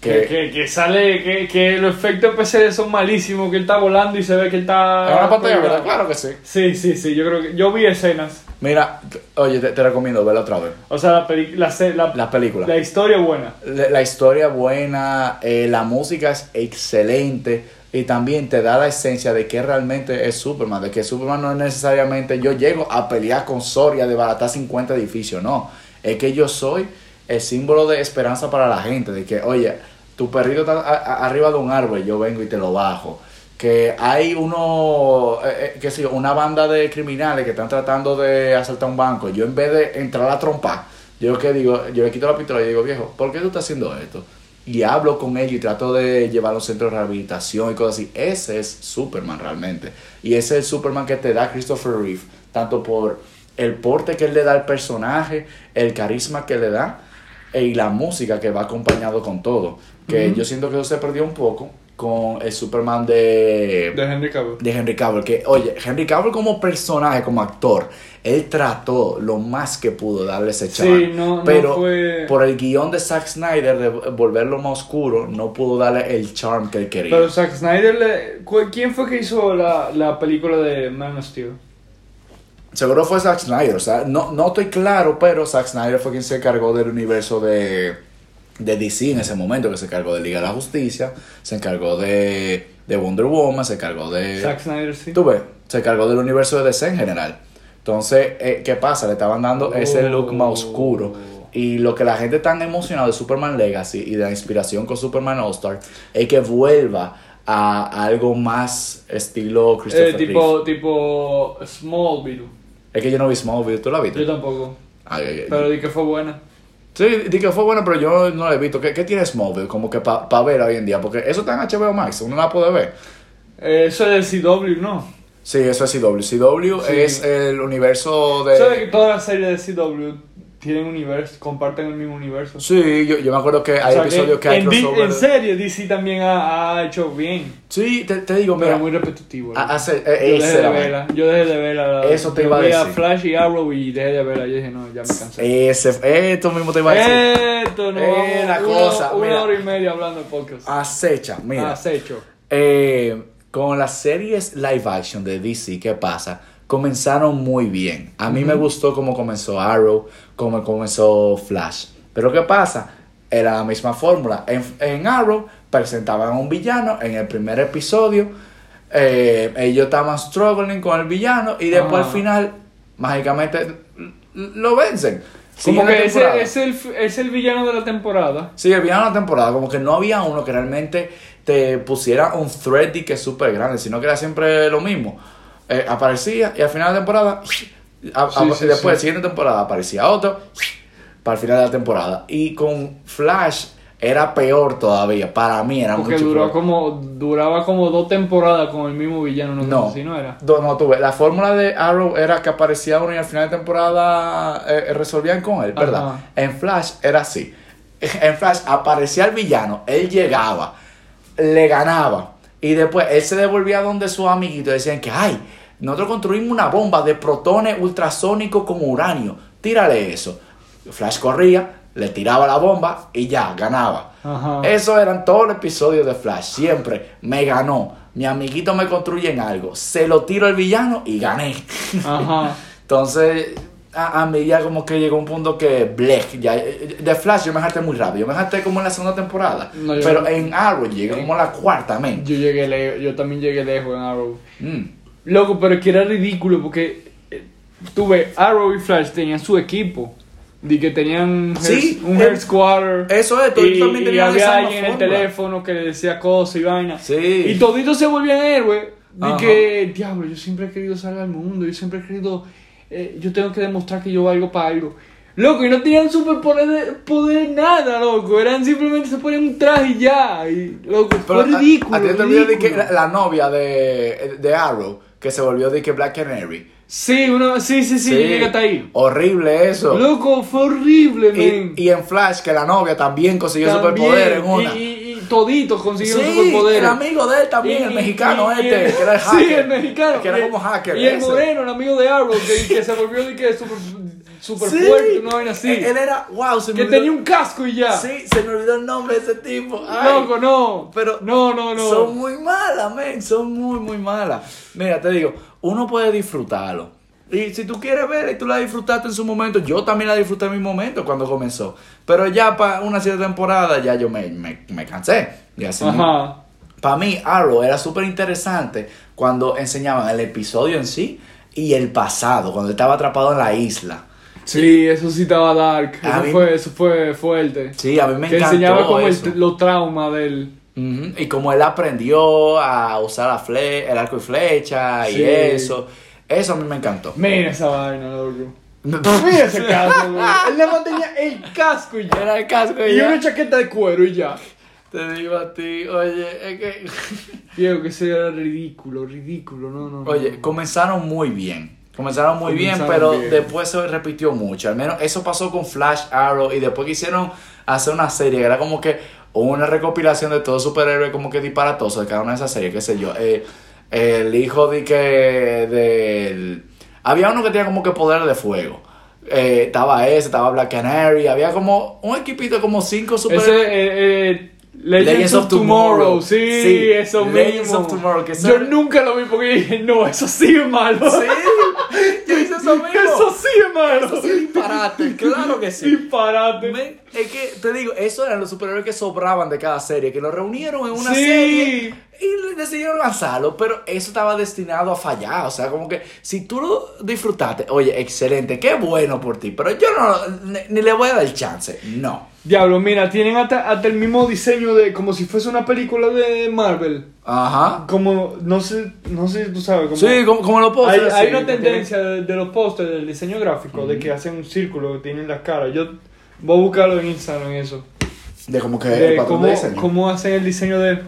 Que, que, que sale, que, que los efectos especiales son malísimos, que él está volando y se ve que él está... Es una pantalla. ¿verdad? Claro que sí. Sí, sí, sí, yo creo que... Yo vi escenas. Mira, oye, te, te recomiendo verla otra vez. O sea, la, peli- la, se- la, La película. la historia buena. La, la historia buena, eh, la música es excelente y también te da la esencia de que realmente es Superman, de que Superman no es necesariamente yo llego a pelear con Soria de baratar 50 edificios, no, es que yo soy el símbolo de esperanza para la gente, de que oye, tu perrito está a- arriba de un árbol, yo vengo y te lo bajo. Que hay uno, eh, eh, una banda de criminales que están tratando de asaltar un banco. Yo en vez de entrar a trompar, yo que digo, yo le quito la pistola y digo, viejo, ¿por qué tú estás haciendo esto? Y hablo con ellos y trato de llevar a un centro de rehabilitación y cosas así. Ese es Superman realmente. Y ese es el Superman que te da Christopher Reeve, tanto por el porte que él le da al personaje, el carisma que le da y la música que va acompañado con todo. Que yo siento que eso se perdió un poco con el Superman de, De Henry Cavill. de Henry Cavill. Que, oye, Henry Cavill como personaje, como actor, él trató lo más que pudo darle ese Sí, chaval. no- no pero fue- por el guion de Zack Snyder de volverlo más oscuro, no pudo darle el charm que él quería. Pero Zack Snyder, le, ¿quién fue que hizo la, la película de Man of Steel? Seguro fue Zack Snyder, o sea, no, no estoy claro, pero Zack Snyder fue quien se encargó del universo de, de DC en ese momento, que se encargó de Liga de la Justicia, se encargó de, de Wonder Woman, se encargó de... Zack Snyder, sí. Tú ves, se encargó del universo de DC en general. Entonces, eh, ¿qué pasa? Le estaban dando ese look más oscuro. Y lo que la gente tan emocionada de Superman Legacy y de la inspiración con Superman All Star es que vuelva a algo más estilo Christopher Eh, Reeve. tipo, tipo Smallville. Es que yo no vi Smallville, ¿tú la viste? Yo tampoco. Ay, ay, ay. Pero di que fue buena. Sí, di que fue bueno, pero yo no la he visto. ¿Qué, qué tiene Smallville? Como que para ver hoy en día, porque eso está en HBO Max, uno la puede ver. Eh, eso es del CW, ¿no? Sí, eso es CW. CW Sí. es el universo de... ¿Sabes que todas las series de CW tienen universo, comparten el mismo universo? Sí, yo, yo me acuerdo que hay O sea, episodios que hay en, crossover. en serie DC también ha, ha hecho bien, Sí, te, te digo, pero mira, muy repetitivo. ¿no? hace, yo, eh, dejé ese de verla, yo dejé de verla. Eso te Yo iba a decir. Flash y Arrow y dejé de verla. Yo dije, no, ya me cansé. ese, esto mismo te iba a decir. Esto no Eh, la cosa, una, mira. hora y media hablando de podcast. Acecha, mira. Acecho. Eh, con las series live action de DC, ¿qué pasa? Comenzaron muy bien. A mí me gustó cómo comenzó Arrow, cómo comenzó Flash. Pero ¿qué pasa? Era la misma fórmula. En, en Arrow presentaban a un villano en el primer episodio. eh, ellos estaban struggling con el villano y después Ah. al final, mágicamente, lo vencen. Como que ese es el, es el villano de la temporada. Sí, el villano de la temporada, como que no había uno que realmente te pusiera un thread y que es súper grande, sino que era siempre lo mismo. Eh, aparecía y al final de la temporada, a- a- Sí, sí, después, sí. siguiente temporada, aparecía otro para el final de la temporada. Y con Flash era peor todavía, para mí era Porque mucho duró peor. como, duraba como dos temporadas con el mismo villano, no, No, si no era. Do- no, tuve. La fórmula de Arrow era que aparecía uno y al final de temporada eh, resolvían con él, ¿verdad? Ajá. En Flash era así. En Flash aparecía el villano, él llegaba, le ganaba y después él se devolvía donde sus amiguitos decían que, ay, nosotros construimos una bomba de protones ultrasónicos con uranio, tírale eso. Flash corría, le tiraba la bomba y ya, ganaba. Ajá. Eso eran todos los episodios de Flash. Siempre me ganó. Mi amiguito me construye en algo. Se lo tiro al villano y gané. Ajá. Entonces, a, a mí ya como que llegó un punto que blech. Ya, de Flash yo me harté muy rápido. Yo me harté como en la segunda temporada. No, pero no. en Arrow llegué como a la cuarta, men. Yo llegué le- yo también llegué lejos en Arrow. Mm. Loco, pero es que era ridículo porque eh, tuve Arrow y Flash tenían su equipo. De que tenían Sí, un eh, headquarter. eso es, y, también y tenías había alguien en el teléfono que le decía cosas y vaina. Sí. Y toditos se volvían héroes. De que, diablo, yo siempre he querido salir al mundo. Yo siempre he querido. eh, yo tengo que demostrar que yo valgo para algo. Loco, y no tenían superpoder de- poder nada, loco. Eran simplemente se ponían un traje y ya. Y, loco, Pero fue a- ridículo. A, ti te olvidó de que la, la novia de, de Arrow, que se volvió de que Black Canary. Sí, uno, sí, sí, sí, yo llegué hasta ahí. Horrible eso. Loco, fue horrible, men. Y, y en Flash, que la novia también consiguió También, superpoder en una. Y, y, y toditos consiguieron sí, superpoderes. el amigo de él también, el mexicano este, el- que era el hacker. Sí, el mexicano. Que era Y- como hacker. Y el moreno, el amigo de Arrow, que, que se volvió de que super, super Sí, fuerte, una vaina así. Él, era, wow, se me que olvidó- tenía un casco y ya. Sí, se me olvidó el nombre de ese tipo. Ay, Loco, no. Pero no, no, no. Son muy malas, men, son muy, muy malas. Mira, te digo, uno puede disfrutarlo. Y si tú quieres ver y tú la disfrutaste en su momento, yo también la disfruté en mi momento cuando comenzó. Pero ya para una cierta temporada ya yo me, me, me cansé. Y así Ajá. Para mí, Arrow era súper interesante cuando enseñaban el episodio en sí y el pasado, cuando estaba atrapado en la isla. Sí, eso sí estaba dark. A Eso mí- fue, eso fue fuerte. Sí, a mí me que encantó enseñaba como el- eso. los traumas del. Ujú, Y como él aprendió a usar la fle el arco y flecha Sí. y eso, eso a mí me encantó. Mira esa vaina, loco. Mira ese casco, güey. Él le mantenía el casco y ya. Era el casco Y y ya. una chaqueta de cuero y ya. Te digo a ti, oye, es que... Diego, que eso era ridículo, ridículo, no, no. no. Oye, comenzaron muy bien. Comenzaron muy bien, pero bien. después se repitió mucho. Al menos eso pasó con Flash Arrow y después quisieron hacer una serie que era como que una recopilación de todos los superhéroes como que disparatosos de cada una de esas series, qué sé yo. Eh, el hijo de que... del había uno que tenía como que poder de fuego. Eh, estaba ese, estaba Black Canary, había como un equipito como cinco Ese, superhéroes. eh, eh, Legends, of, Tomorrow. Sí, Sí, eso Legends mismo. of Tomorrow, que Yo nunca lo vi porque dije, no, eso sí es malo. Sí, yo hice eso mismo. Eso sí es malo. Eso sí, disparate, claro que sí. Disparate. Men, es que te digo, eso eran los superhéroes que sobraban de cada serie, que los reunieron en una Sí. serie Y decidieron lanzarlo, pero eso estaba destinado a fallar. O sea, como que si tú lo disfrutaste, oye, excelente, qué bueno por ti. Pero yo no, ni, ni le voy a dar el chance. No. Diablo, mira, tienen hasta, hasta el mismo diseño de como si fuese una película de Marvel. Ajá. Como, no sé, no sé si tú sabes. Como, Sí, como, como lo puedo hay, una tendencia de, de los pósters del diseño gráfico de que hacen un círculo que tienen las caras. Yo voy a buscarlo en Instagram eso. De como que De el patrón cómo, de diseño. cómo hacen el diseño de.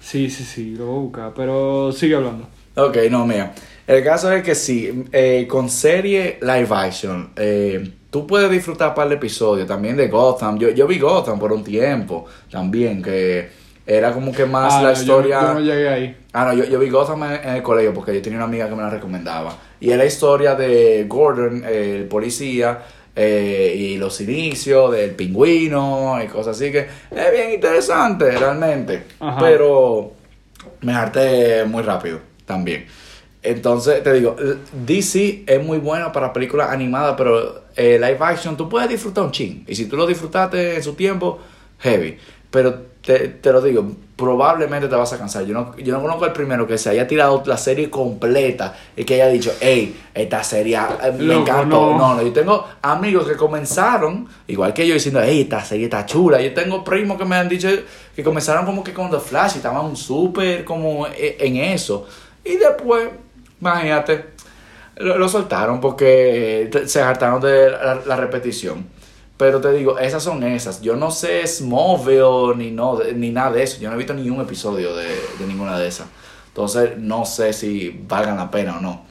Sí, sí, sí, lo voy a buscar, pero sigue hablando. Ok, no, mira. El caso es que sí, eh, con serie live action, eh, tú puedes disfrutar un par de episodios también de Gotham. Yo, yo vi Gotham por un tiempo también, que era como que más Ah, la historia. Yo, no llegué ahí. Ah, no, yo, yo vi Gotham en, en el colegio porque yo tenía una amiga que me la recomendaba. Y es la historia de Gordon, eh, el policía, eh, y los inicios del pingüino y cosas así que es bien interesante realmente. Ajá. Pero me harté muy rápido también. Entonces, te digo, DC es muy bueno para películas animadas, pero eh, live action tú puedes disfrutar un ching. Y si tú lo disfrutaste en su tiempo, heavy. Pero te, te lo digo, probablemente te vas a cansar. Yo no, yo no conozco el primero que se haya tirado la serie completa y que haya dicho, hey, esta serie eh, me Loco, encantó. no. No, no, yo tengo amigos que comenzaron, igual que yo, diciendo, hey, esta serie está chula. Yo tengo primos que me han dicho que comenzaron como que con The Flash y estaban súper como eh, en eso. Y después, imagínate, lo, lo soltaron porque eh, se hartaron de la, la repetición. Pero te digo, esas son esas. Yo no sé Smallville ni, no, ni nada de eso. Yo no he visto ni un episodio de, de ninguna de esas. Entonces, no sé si valgan la pena o no.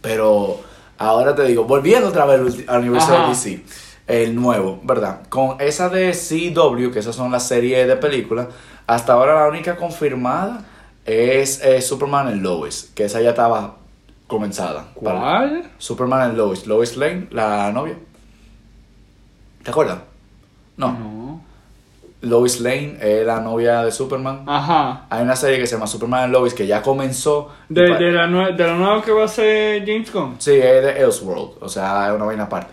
Pero ahora te digo, volviendo otra vez al universo Ajá. de DC, el nuevo, ¿verdad? Con esa de CW, que esas son las series de películas, hasta ahora la única confirmada es eh, Superman en Lois, que esa ya estaba comenzada. Para- ¿Cuál? Superman en Lois, Lois Lane, la novia. ¿Te acuerdas? No. No. Lois Lane es la novia de Superman. Ajá. Hay una serie que se llama Superman and Lois que ya comenzó. De, de, la nue- de la nueva que va a ser James Gunn. Sí, es de Elseworld, o sea, es una vaina aparte.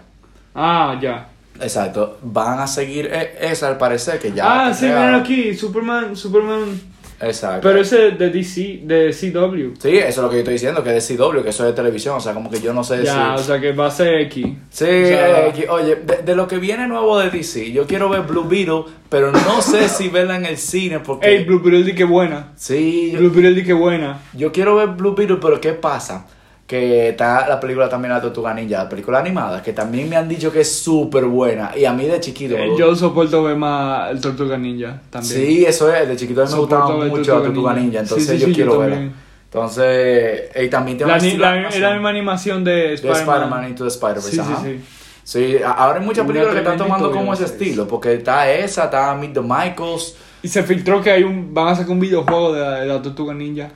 Ah, ya. Exacto, van a seguir e- esa al parecer que ya. ah, sí, mira aquí, Superman, Superman. Exacto. Pero ese de DC, de CW. Sí, eso es lo que yo estoy diciendo, que es de CW, que eso es de televisión, o sea, como que yo no sé Ya, o si... sea que va a ser X. Sí, sea- oye, de, de lo que viene nuevo de DC, yo quiero ver Blue Beetle, pero no sé si verla en el cine porque... Ey, Blue Beetle di que buena. Sí, yo, Blue Beetle di que buena. yo quiero ver Blue Beetle, pero ¿qué pasa? Que está la película también La Tortuga Ninja, la película animada, que también me han dicho que es súper buena, y a mí de chiquito... Eh, yo soporto ver más el Tortuga Ninja también. Sí, eso es, de chiquito a mí me gustaba mucho Tortuga la Tortuga Ninja. Ninja, entonces Sí, sí, yo sí, yo quiero verla. Entonces, y también tiene La, la- la misma animación de de Spider-Man. Spider-Man Into the Spider-Verse, Sí, sí, ajá. sí. Sí, a- ahora hay muchas películas que están tomando como ese estilo, porque está esa, está Meet the Michaels. Y se filtró que hay un, van a sacar un videojuego de la, de la Tortuga Ninja.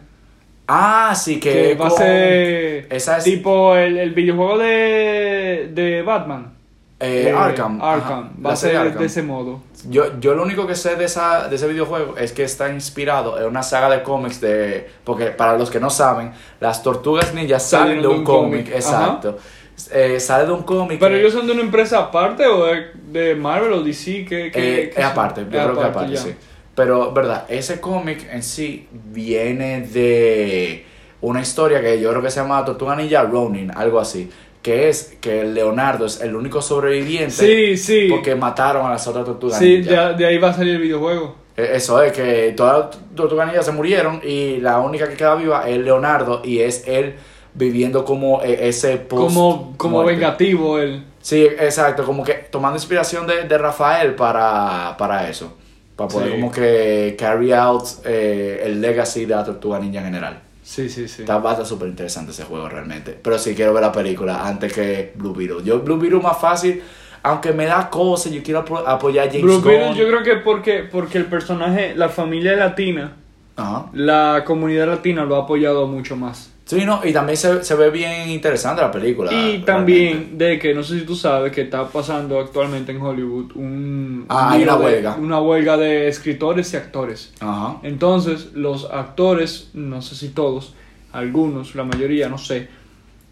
Ah, sí, que, Que va a ser esa es- tipo el, el videojuego de, de Batman. eh, Eh, Arkham. Arkham. Va a ser Arkham. de ese modo. Yo, yo lo único que sé de, esa, de ese videojuego es que está inspirado en una saga de cómics de... Porque para los que no saben, las tortugas ninjas salen de un cómic, Ajá. exacto. Eh, sale de un cómic. Pero ellos son de una empresa aparte o de, de Marvel o DC que, Eh, es aparte, yo creo que aparte, ya. sí. Pero, verdad, ese cómic en sí viene de una historia que yo creo que se llama Tortuga Ninja Ronin, algo así. Que es que Leonardo es el único sobreviviente Sí, sí. porque mataron a las otras tortugas Sí, ninja. de, de ahí va a salir el videojuego. Eh, Eso es, que todas las tortugas ninjas se murieron y la única que queda viva es Leonardo y es él viviendo como eh, ese post Como, como muerte. vengativo él. Sí, exacto, como que tomando inspiración de, de Rafael para, para eso. Para poder Sí. como que carry out eh, el legacy de la tortuga ninja en general. Sí, sí, sí. Está bastante súper interesante ese juego realmente. Pero sí quiero ver la película antes que Blue Beetle. Yo Blue Beetle más fácil, aunque me da cosas, yo quiero apo- apoyar a James Blue Beetle Gunn. yo creo que porque, porque el personaje, la familia latina, Ajá. la comunidad latina lo ha apoyado mucho más. Sí, no, y también se, se ve bien interesante la película. Y realmente. también de que, no sé si tú sabes, que está pasando actualmente en Hollywood un, Ah, un hay lío una de- huelga. una huelga de escritores y actores. Ajá. Entonces, los actores, no sé si todos, algunos, la mayoría, no sé,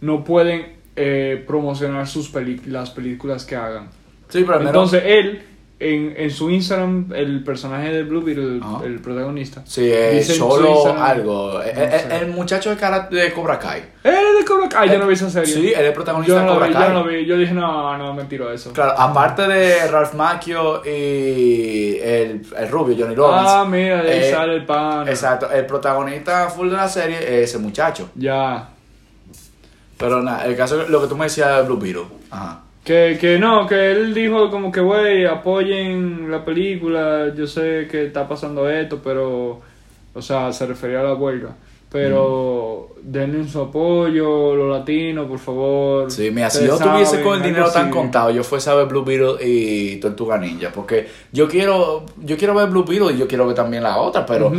no pueden eh, promocionar sus las películas que hagan. Sí, pero Entonces, él en, en su Instagram, el personaje de Blue Beetle, el, Ajá. el protagonista. Sí, es solo algo. No Eh, eh, el muchacho de cara de Cobra Kai. ¡Eh, de Cobra Kai! Ah, yo no vi esa serie. Sí, él es protagonista yo de no, Cobra vi, Kai. yo no vi. Yo dije, no, no, mentira eso. Claro, aparte de Ralph Macchio y el, el rubio, Johnny Lawrence. Ah, mira, de ahí Eh, sale el pan. Exacto, el protagonista full de la serie es ese muchacho. Ya. Pero nada, el caso, lo que tú me decías de Blue Beetle. Ajá. Que, que no, que él dijo como que, güey, apoyen la película, yo sé que está pasando esto, pero, o sea, se refería a la huelga, pero denle su apoyo, los latinos, por favor. Sí, mira, si yo tuviese con el dinero tan contado, yo fuese a ver Blue Beetle y Tortuga Ninja. Porque yo quiero, yo quiero ver Blue Beetle y yo quiero ver también la otra, pero.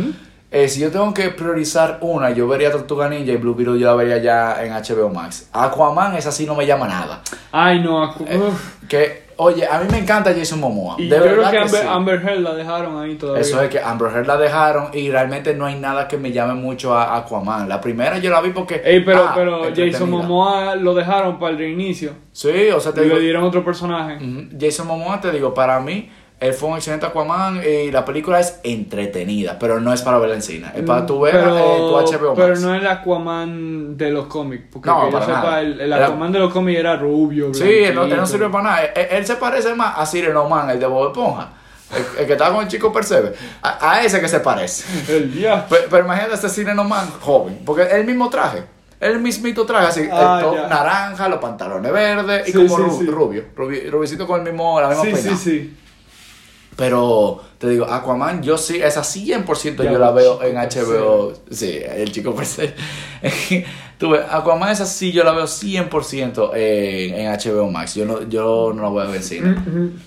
Eh, si yo tengo que priorizar una, yo vería Tortuga Ninja y Blue Beetle yo la vería ya en HBO Max. Aquaman, esa sí no me llama nada. Ay, no, acu- Eh. Que, oye, a mí me encanta Jason Momoa. Y de yo creo verdad que que Amber, sí. Amber Heard la dejaron ahí todavía. Eso es que Amber Heard la dejaron y realmente no hay nada que me llame mucho a Aquaman. La primera yo la vi porque. Ey, pero, ah, pero Jason. Momoa lo dejaron para el reinicio. Sí, o sea, te Y digo. le dieron otro personaje. Jason Momoa, te digo, para mí, él fue un excelente Aquaman y la película es entretenida, pero no es para verla en cine. Es para tu ver pero, eh, tu HBO pero Max. no es el Aquaman de los cómics. Porque No, yo para sepa, nada. el, Aquaman de los cómics era rubio. Sí, él no, no blanquito. sirve para nada. Él, él se parece más a Sireno Man, el de Bob Esponja. El, el que estaba con el chico Percebe. A, a ese que se parece. El día. Pero, pero imagínate este Sireno Man joven, porque es el mismo traje. El mismito traje, así, Ah, el top ya. naranja, los pantalones verdes y Sí, como sí, ru- sí. rubio, rubi- rubicito con el mismo, la misma Sí, sí, peinada. sí. Pero te digo, Aquaman, yo sí, esa 100% Ya, yo la veo en HBO. Sí, el chico per se. Tú ves, Aquaman, esa sí yo la veo 100% en, en HBO Max. Yo no, yo no la voy a ver en cine.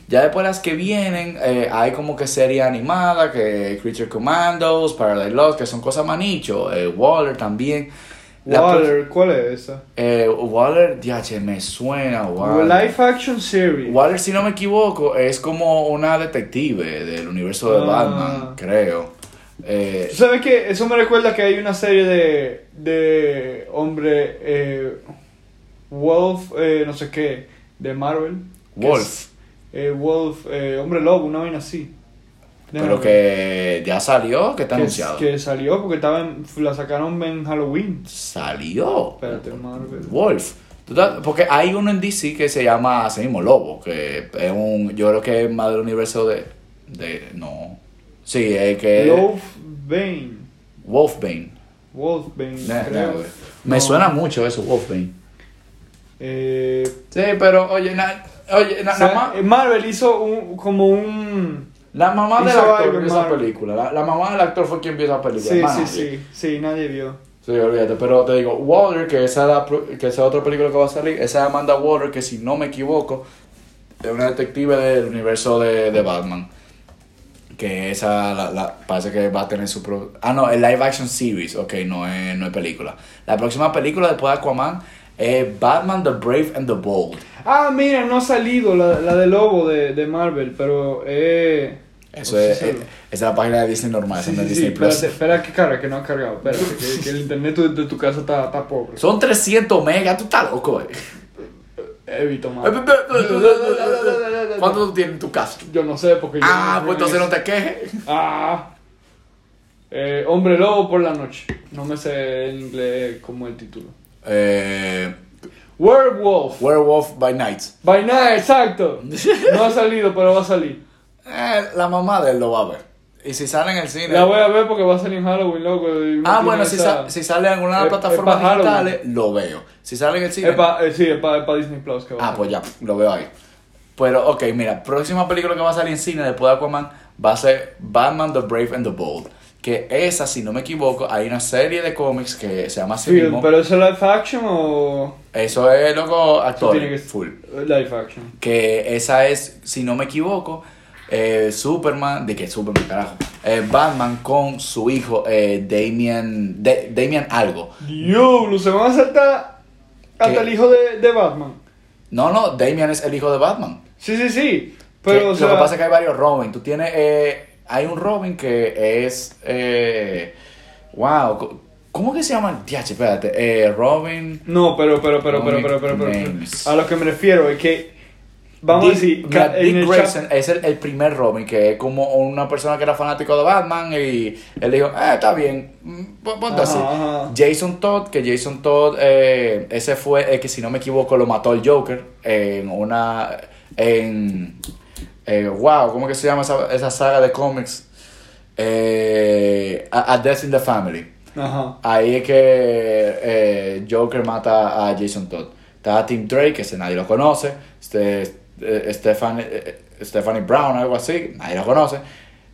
Ya después las que vienen, eh, hay como que serie animada, que Creature Commandos, Paradise Lost, que son cosas más nicho. eh, Waller también. La Waller, ¿cuál es esa? eh, Waller, diache, me suena Waller. Live Action Series. Waller, si no me equivoco, es como una detective del universo de Ah. Batman, creo. Eh, ¿Tú sabes qué? Eso me recuerda que hay una serie de, de hombre, eh, Wolf, eh, no sé qué, de Marvel. que Wolf. es, eh, Wolf, eh, hombre lobo, una vaina así. Pero que ya salió, que está que, anunciado. que salió porque estaba en- la sacaron en Halloween. Salió. Espérate, Marvel. Wolf. ¿Tú te- Porque hay uno en DC que se llama así mismo Lobo, que es un, yo creo que es más del universo de, de no, sí, es que Wolf Bane. Wolfbane. Wolfbane, Nah, creo. güey. Me No. suena mucho eso, Wolfbane. Eh, Sí, pero oye, na- oye, na- o sea, Marvel hizo un, como un... La mamá del actor vio esa película. La, la mamá del actor fue quien vio esa película. Sí, más sí, nadie. sí, sí, nadie vio. Sí, olvídate. Pero te digo, Waller, que esa es, la, que esa es otra película que va a salir, esa es Amanda Waller, que si no me equivoco, es una detective del universo de, de Batman. Que esa la, la- parece que va a tener su... pro- ah, no, el live action series, ok, no es, no es película. La próxima película después de Aquaman es Batman the Brave and the Bold. Ah, mira, no ha salido la, la de Lobo de, de Marvel, pero eh... Eso oh, es, salió. eh, esa es la página de Disney normal, Sí, no sí, es sí, Disney Plus. espérate, espera que carga, que no ha cargado, espérate, que, que el internet de, de tu casa está, está pobre. Son 300 megas, tú estás loco, eh. Evito más. ¿Cuánto tú tienes en tu casa? Yo no sé, porque yo Ah, no pues entonces no te quejes. Ah. Eh, hombre lobo por la noche. No me sé en inglés como el título. Eh, Werewolf. Werewolf by Night. By night, exacto. No ha salido, pero va a salir. Eh, la mamá de él lo va a ver. Y si sale en el cine. La voy a ver porque va a salir en Halloween, loco. Ah, bueno, si, esa- sa- si sale en alguna de las plataformas digitales, lo veo. Si sale en el cine. Es pa- eh, sí, es para Disney Plus que va Ah, pues ya, lo veo ahí. Pero, ok, mira, próxima película que va a salir en cine después de Aquaman va a ser Batman the Brave and the Bold. Que esa, si no me equivoco, hay una serie de cómics que se llama así mismo. ¿Pero eso es live action o...? Eso es, loco, que- full. Live action. Que esa es, si no me equivoco, eh, Superman, de que Superman, carajo, eh, Batman con su hijo eh, Damian, Da- Damian algo. Diablo, se van a saltar hasta el hijo de, de Batman. No, no, Damian es el hijo de Batman. Sí, sí, sí. Que Pero, o sea... Lo que pasa es que hay varios Robin. Tú tienes, eh, hay un Robin que es, eh, wow, ¿cómo que se llama? Diache, espérate, eh, Robin. No, pero, pero, pero, pero, pero, pero, pero, pero- names. a lo que me refiero es que vamos Dick, a decir, Dick el Grayson chap- es el, el primer Robin, que es como una persona que era fanático de Batman y él dijo, eh, está bien, mm, pon- ponte así. Jason Todd, que Jason Todd, eh, ese fue el que si no me equivoco lo mató el Joker en una, en, eh, wow, ¿cómo que se llama esa, esa saga de cómics? Eh, a, A Death in the Family. Ajá. Ahí es que eh, Joker mata a Jason Todd. Está Tim Drake, que ese nadie lo conoce. Este, eh, Stephanie, eh, Stephanie Brown, algo así, nadie lo conoce.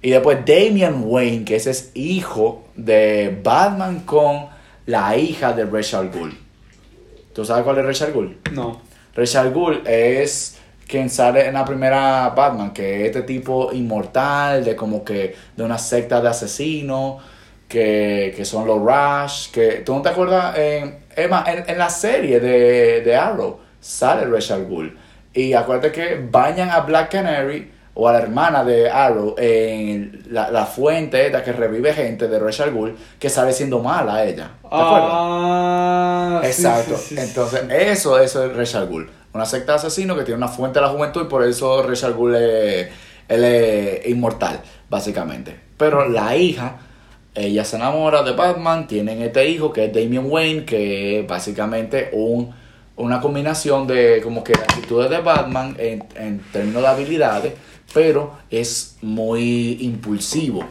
Y después Damian Wayne, que ese es hijo de Batman con la hija de Rachel Gould. ¿Tú sabes cuál es Rachel Gould? No. Rachel Gould es quien sale en la primera Batman, que es este tipo inmortal, de como que de una secta de asesinos, que, que son los Rush, que tú no te acuerdas, en, en, en la serie de, de Arrow sale Rachel Gould. Y acuérdate que bañan a Black Canary o a la hermana de Arrow en la, la fuente esta que revive gente de Rachel Gould, que sale siendo mala ella. ¿Te acuerdas? Ah, sí, Exacto. sí, sí, sí. Entonces, eso, eso es Rachel Gould. Una secta de asesinos que tiene una fuente de la juventud y por eso Rachel Gould es, él es inmortal, básicamente. Pero la hija, ella se enamora de Batman, tienen este hijo que es Damian Wayne, que es básicamente un, una combinación de como que actitudes de Batman en, en términos de habilidades, pero es muy impulsivo.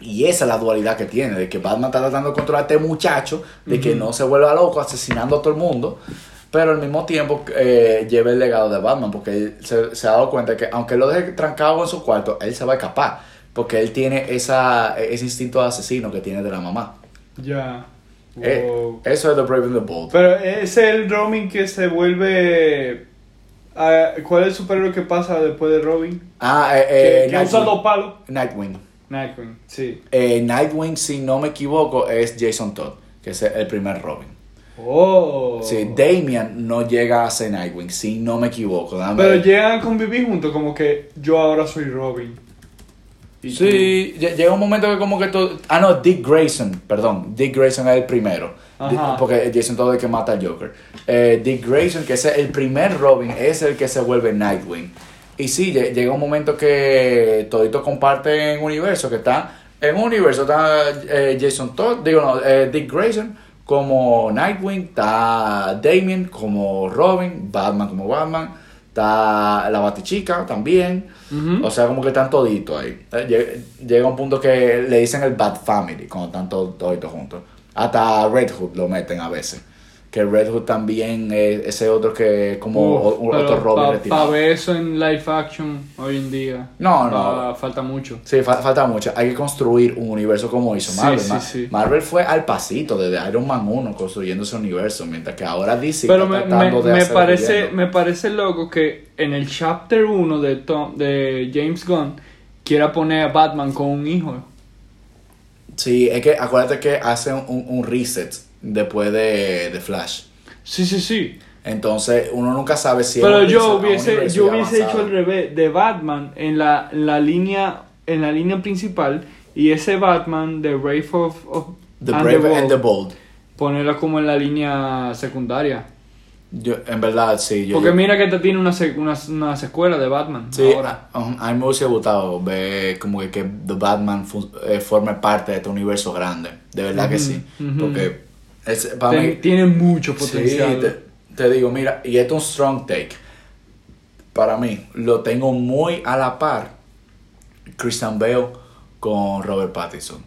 Y esa es la dualidad que tiene, de que Batman está tratando de controlar a este muchacho, de que no se vuelva loco asesinando a todo el mundo, pero al mismo tiempo eh, lleva el legado de Batman, porque él se, se ha dado cuenta que aunque lo deje trancado en su cuarto, él se va a escapar, porque él tiene esa, ese instinto de asesino que tiene de la mamá. Ya. Eh, eso es The Brave and the Bold. Pero es el Robin que se vuelve. ah, ¿Cuál es el superhéroe que pasa después de Robin? ah, eh, que eh, que usa Nightwing. dos palos. Nightwing. Nightwing, sí. Eh, Nightwing, si no me equivoco, es Jason Todd, que es el primer Robin. Oh. Sí, Damian no llega a ser Nightwing, si no me equivoco. Dame- Pero llegan a convivir juntos, como que yo ahora soy Robin. Y Sí, lle- llega un momento que como que todo... Ah, no, Dick Grayson, perdón. Dick Grayson es el primero. Ajá. Porque Jason todo el que mata al Joker. Eh, Dick Grayson, que es el primer Robin, es el que se vuelve Nightwing. Y sí, lle- llega un momento que todito comparten universo, que está... En un universo está eh, Jason Todd, digo no, eh, Dick Grayson como Nightwing, está Damien como Robin, Batman como Batman, está la Batichica también. O sea, como que están toditos ahí. Eh, lle- Llega un punto que le dicen el Bad Family cuando están todos toditos juntos. Hasta Red Hood lo meten a veces. Que Red Hood también es ese otro que como o- o- otro Robin Para ver eso en live action hoy en día. No, pa- no. Falta mucho. Sí, fa- falta mucho. Hay que construir un universo como hizo Sí, Marvel. sí, Ma- sí. Marvel fue al pasito desde Iron Man 1 construyendo ese universo, mientras que ahora DC Pero está me, tratando me, de me hacer parece, me parece loco que en el chapter 1 de, Tom, de James Gunn quiera poner a Batman con un hijo. Sí, es que acuérdate que hacen un, un reset después de, de Flash. Sí, sí, sí. Entonces, uno nunca sabe si es Pero yo hubiese, yo hubiese hecho al revés de Batman en la, en la línea en la línea principal y ese Batman de Wraith of, of The and Brave Bold, and the Bold. ponerla como en la línea secundaria. Yo, en verdad, sí. Yo, Porque yo- mira que esta tiene una, sec- una, una secuela de Batman sí, ahora. a, a mí me hubiese gustado ver como que, que The Batman fu- eh, forme parte de este universo grande. De verdad que sí. Porque es, para Ten- mí, tiene mucho sí, potencial. te, te digo, mira, y esto es un strong take. Para mí, lo tengo muy a la par Christian Bale con Robert Pattinson.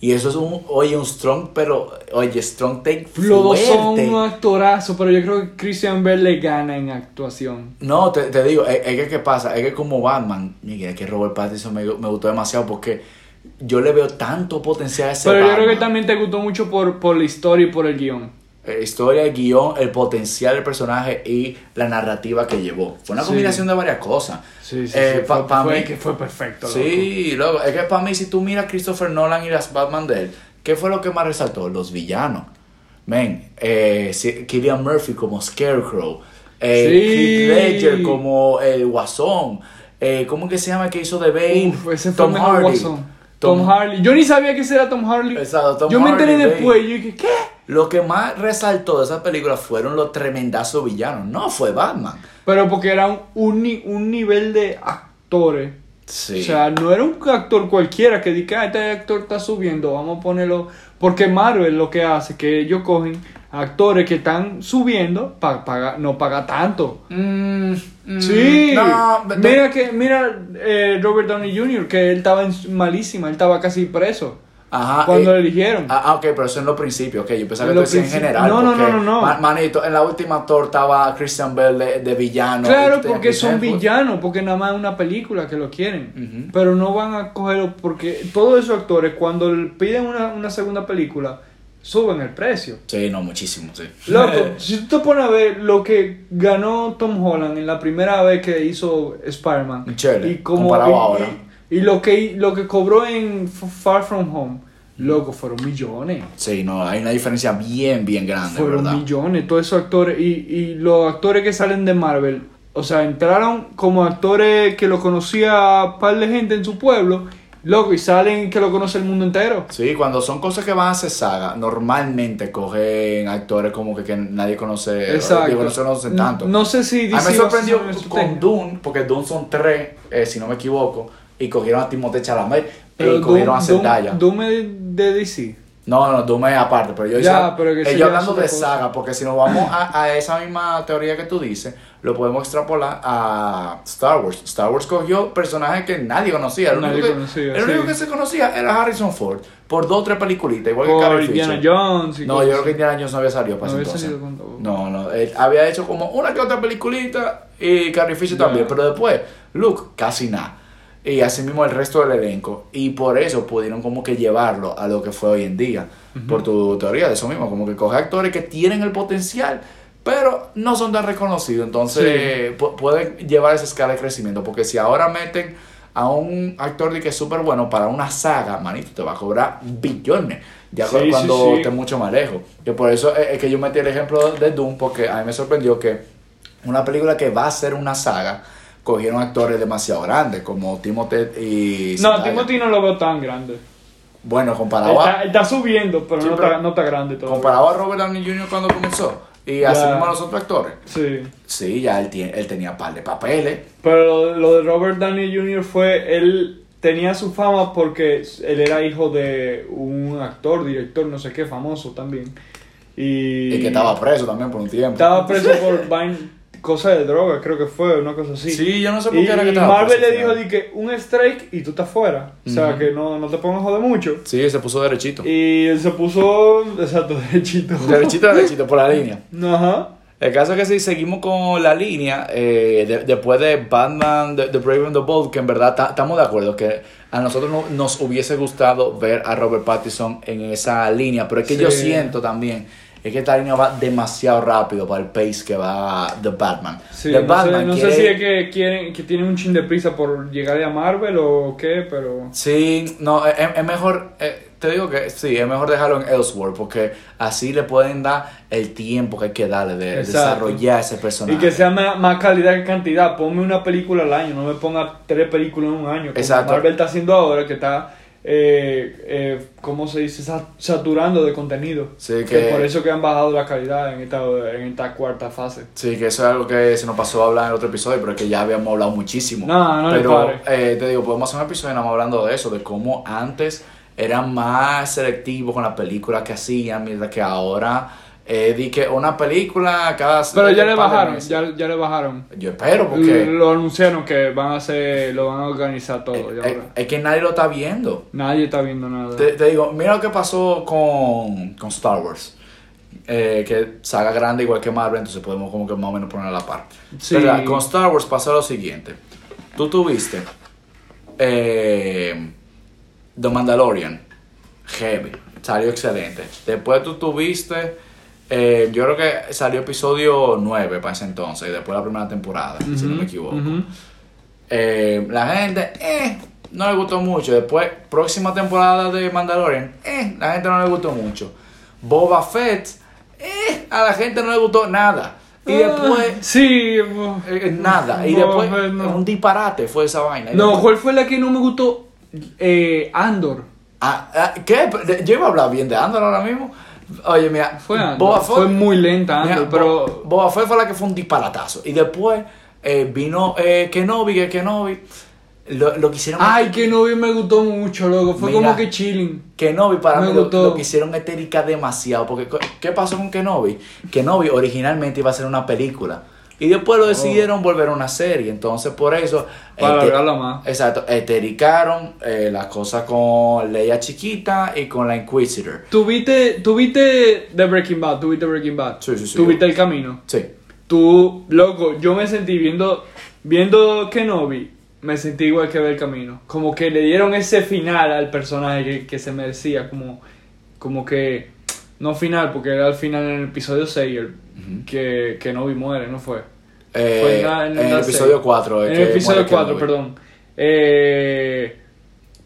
Y eso es un, oye, un strong, pero, oye, strong take Los dos son fuerte. unos actorazos, pero yo creo que Christian Bale le gana en actuación. No, te, te digo, es, es que ¿qué pasa? Es que como Batman, Miguel, es que Robert Pattinson me, me gustó demasiado porque yo le veo tanto potencial a ese Pero yo creo que también te gustó mucho por, por la historia y por el guion. Eh, historia, el guion, el potencial del personaje y la narrativa que llevó. Fue una Sí. combinación de varias cosas. Sí, sí, Eh, sí. pa- fue, pa' fue mí- que fue perfecto. loco. Sí, luego, es que para mí, si tú miras Christopher Nolan y las Batman de él, ¿qué fue lo que más resaltó? Los villanos. Men, eh, si- Cillian Murphy como Scarecrow, eh, Sí. Heath Ledger como el Guasón, eh, ¿cómo que se llama que hizo de Bane? Uf, ese fue mejor Guasón. Tom, Tom- Harley. Yo ni sabía que ese era Tom Harley. Exacto, Tom yo me enteré después. Yo dije, ¿qué? lo que más resaltó de esa película fueron los tremendazos villanos. No fue Batman. Pero porque era un, un nivel de actores. Sí. O sea, no era un actor cualquiera que diga, "Ah, este actor está subiendo, vamos a ponerlo. Porque Marvel lo que hace que ellos cogen actores que están subiendo para pagar, no paga tanto. Mm, mm, Sí, no, mira que mira eh, Robert Downey Jr. que él estaba en, malísima, él estaba casi preso Ajá, cuando eh, lo eligieron. Ah, ah, ok, pero eso en los principios, ok. Yo pensaba En que tú los decías en general. No, no, no, no, no. ma- Manito, en la última tour estaba Christian Bell de, de villano. claro, tenía porque son villanos, porque nada más es una película que lo quieren. Pero no van a cogerlo porque todos esos actores cuando le piden una, una segunda película suben el precio. Sí, no, muchísimo, sí. Loco, si tú te pones a ver lo que ganó Tom Holland en la primera vez que hizo Spider-Man y como comparado y, ahora. y- y lo que lo que cobró en Far From Home, loco, fueron millones. Sí, no, hay una diferencia bien, bien grande, Fueron ¿verdad? millones, todos esos actores y, y los actores que salen de Marvel, o sea, entraron como actores que lo conocía un par de gente en su pueblo, loco, y salen que lo conoce el mundo entero. Sí, cuando son cosas que van a hacer saga, normalmente cogen actores como que, que nadie conoce. Exacto. Digo, no se conocen tanto. No sé si a mí me DC sorprendió con. Dune, porque Dune son tres, eh, si no me equivoco, y cogieron a Timothée Chalamet Pero y cogieron Doom- a Zendaya. Es de DC. No, no, Doom es aparte, pero yo, Ya, hice- pero que eh, eso yo hablando de saga, porque si nos vamos a, a esa misma teoría que tú dices, lo podemos extrapolar a Star Wars. Star Wars cogió personajes que nadie conocía. El, Nadie único, que, conocía, el único que se conocía era Harrison Ford, por dos o tres peliculitas, igual que Por Carrie Indiana Fisher. Jones y No, cosas yo creo que. Indiana Jones no había salido para No había entonces. con- No, no, él había hecho como una que otra peliculita y Carrie Fisher también, pero después, Luke, casi nada. Y así mismo el resto del elenco. Y por eso pudieron como que llevarlo a lo que fue hoy en día. Por tu teoría de eso mismo, como que coge actores que tienen el potencial, pero no son tan reconocidos. Entonces pu- pueden llevar esa escala de crecimiento. Porque si ahora meten a un actor de que es súper bueno para una saga, manito, te va a cobrar billones. Ya Sí, cu- sí, cuando sí. esté mucho más lejos. Que por eso es es que yo metí el ejemplo de Doom, porque a mí me sorprendió que una película que va a ser una saga, cogieron actores demasiado grandes, como Timothée y... No, Zendaya. Timothy no lo veo tan grande. Bueno, comparado Está, a, está subiendo, pero, Sí, no, pero- Está, no está grande todavía. comparado a Robert Downey Jr. cuando comenzó. Y así mismo los otros actores. Sí. Sí, ya él, él tenía par de papeles. Pero lo, lo de Robert Downey Jr. fue, él tenía su fama porque él era hijo de un actor, director, no sé qué, famoso también. Y, Y que estaba preso también por un tiempo. estaba preso por vain- cosas de droga, creo que fue, una cosa así. Sí, yo no sé por y, qué era que y estaba Marvel le dijo di que un strike y tú estás fuera. O sea, que no, no te pongas joder mucho. Sí, se puso derechito. Y él se puso, exacto, derechito. Derechito, derechito, por la línea. Ajá. El caso es que si seguimos con la línea, eh, de- después de Batman, The, The Brave and the Bold, que en verdad ta- estamos de acuerdo que a nosotros no- nos hubiese gustado ver a Robert Pattinson en esa línea, pero es que yo siento también es que esta línea va demasiado rápido para el pace que va The Batman. Sí, The no, Batman sé, no sé si es que quieren que tienen un chin de prisa por llegar a Marvel o qué, pero Sí, no, es, es mejor, eh, te digo que sí, es mejor dejarlo en Elseworld porque así le pueden dar el tiempo que hay que darle de Exacto. desarrollar ese personaje. y que sea más, más calidad que cantidad. Ponme una película al año, no me ponga tres películas en un año. Como Exacto. Marvel está haciendo ahora que está eh, eh, ¿cómo se dice? Sa- saturando de contenido. Sí, que... que- por eso que han bajado la calidad en esta en esta cuarta fase. Sí, que eso es algo que se nos pasó a hablar en el otro episodio, pero es que ya habíamos hablado muchísimo. No, no Pero eh, te digo, podemos hacer un episodio nada más hablando de eso, de cómo antes eran más selectivos con las películas que hacían, mientras que ahora eh, di que una película cada Pero ya le bajaron, ya, ya le bajaron. Yo espero, porque Lo anunciaron que van a hacer, lo van a organizar todo. eh, eh, es que nadie lo está viendo. Nadie está viendo nada. Te, te digo, mira lo que pasó con, con Star Wars. Eh, que saga grande igual que Marvel, entonces podemos como que más o menos poner a la par. Con Star Wars pasó lo siguiente. Tú tuviste The Mandalorian, heavy, salió excelente. Después tú tuviste, eh, yo creo que salió episodio 9 para ese entonces, y después la primera temporada, si no me equivoco. Eh, la gente, eh, no le gustó mucho. Después, próxima temporada de Mandalorian, eh, la gente no le gustó mucho. Boba Fett, eh, a la gente no le gustó nada. Y después, Ah, Sí. bo- eh, nada. Y después, no. un disparate fue esa vaina. Y No, después- ¿cuál fue la que no me gustó? Eh, Andor. Ah, ah, ¿Qué? Yo iba a hablar bien de Andor ahora mismo. Oye, mira, Fue fue muy lenta mira, pero... Boba Fett fue la que fue un disparatazo. Y después eh, vino eh, Kenobi, que Kenobi lo, lo quisieron. Ay, que novio me gustó mucho, loco. Fue Mira. como que chilling. Kenobi para Me mí lo, lo quisieron etérica demasiado. Porque, ¿qué pasó con Kenobi? Kenobi originalmente iba a ser una película. Y después lo decidieron volver a una serie. Entonces, por eso. Oh. Para alargarla más. Exacto. Etericaron eh, las cosas con Leia chiquita y con la Inquisitor. ¿Tuviste, tuviste The Breaking Bad? ¿Tuviste Breaking Bad? Sí, sí, sí. ¿Tuviste El Camino? Sí. Tú, loco, yo me sentí viendo, viendo Kenobi, me sentí igual que ver El Camino. Como que le dieron ese final al personaje que, que se merecía, como, como que, no final, porque era al final en el episodio 6 el- Ujú. que Kenobi muere, ¿no fue? Eh, Fue en la- en en el episodio serie. 4. En el episodio 4, perdón. Eh,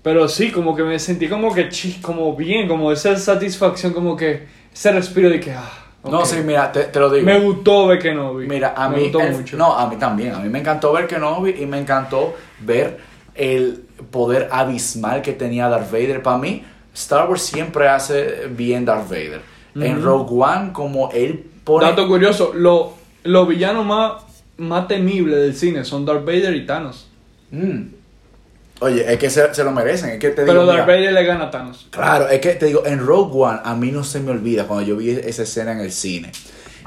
pero sí, como que me sentí como que chi- como bien, como esa satisfacción, como que ese respiro de que, ah, No, ok. sí, mira, te, te lo digo. Me gustó ver Kenobi. Mira, a me mí. gustó el- mucho. No, a mí también. A mí me encantó ver Kenobi y me encantó ver el poder abismal que tenía Darth Vader. Para mí, Star Wars siempre hace bien Darth Vader. En Ujú. Rogue One, como él pone. Dato curioso, lo- los villanos más, más temibles del cine son Darth Vader y Thanos. Mm. Oye, es que se, se lo merecen. Es que te digo. Pero mira, Darth Vader le gana a Thanos. Claro, es que te digo, en Rogue One, a mí no se me olvida cuando yo vi esa escena en el cine.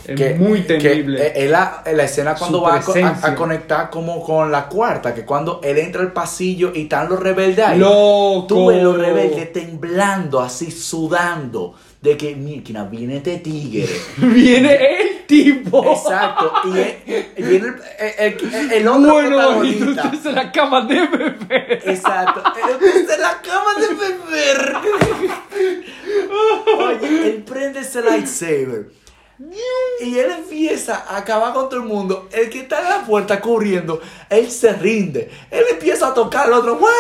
Es muy temible. que, es la, la escena cuando Su va a, conectar como con la cuarta, que cuando él entra al pasillo y están los rebeldes ahí. ¡Loco! Tú ves los rebeldes temblando, así sudando, de que, mira, viene este tigre. Viene el tipo. Exacto. Y viene el, el, el- el otro Bueno, protagonista. entonces en la cama de bebé. Exacto. Está en la cama de beber. Oye, él prende ese lightsaber. Y él empieza a acabar con todo el mundo. El que está en la puerta corriendo, él se rinde. Él empieza a tocar al otro. ¡Güey,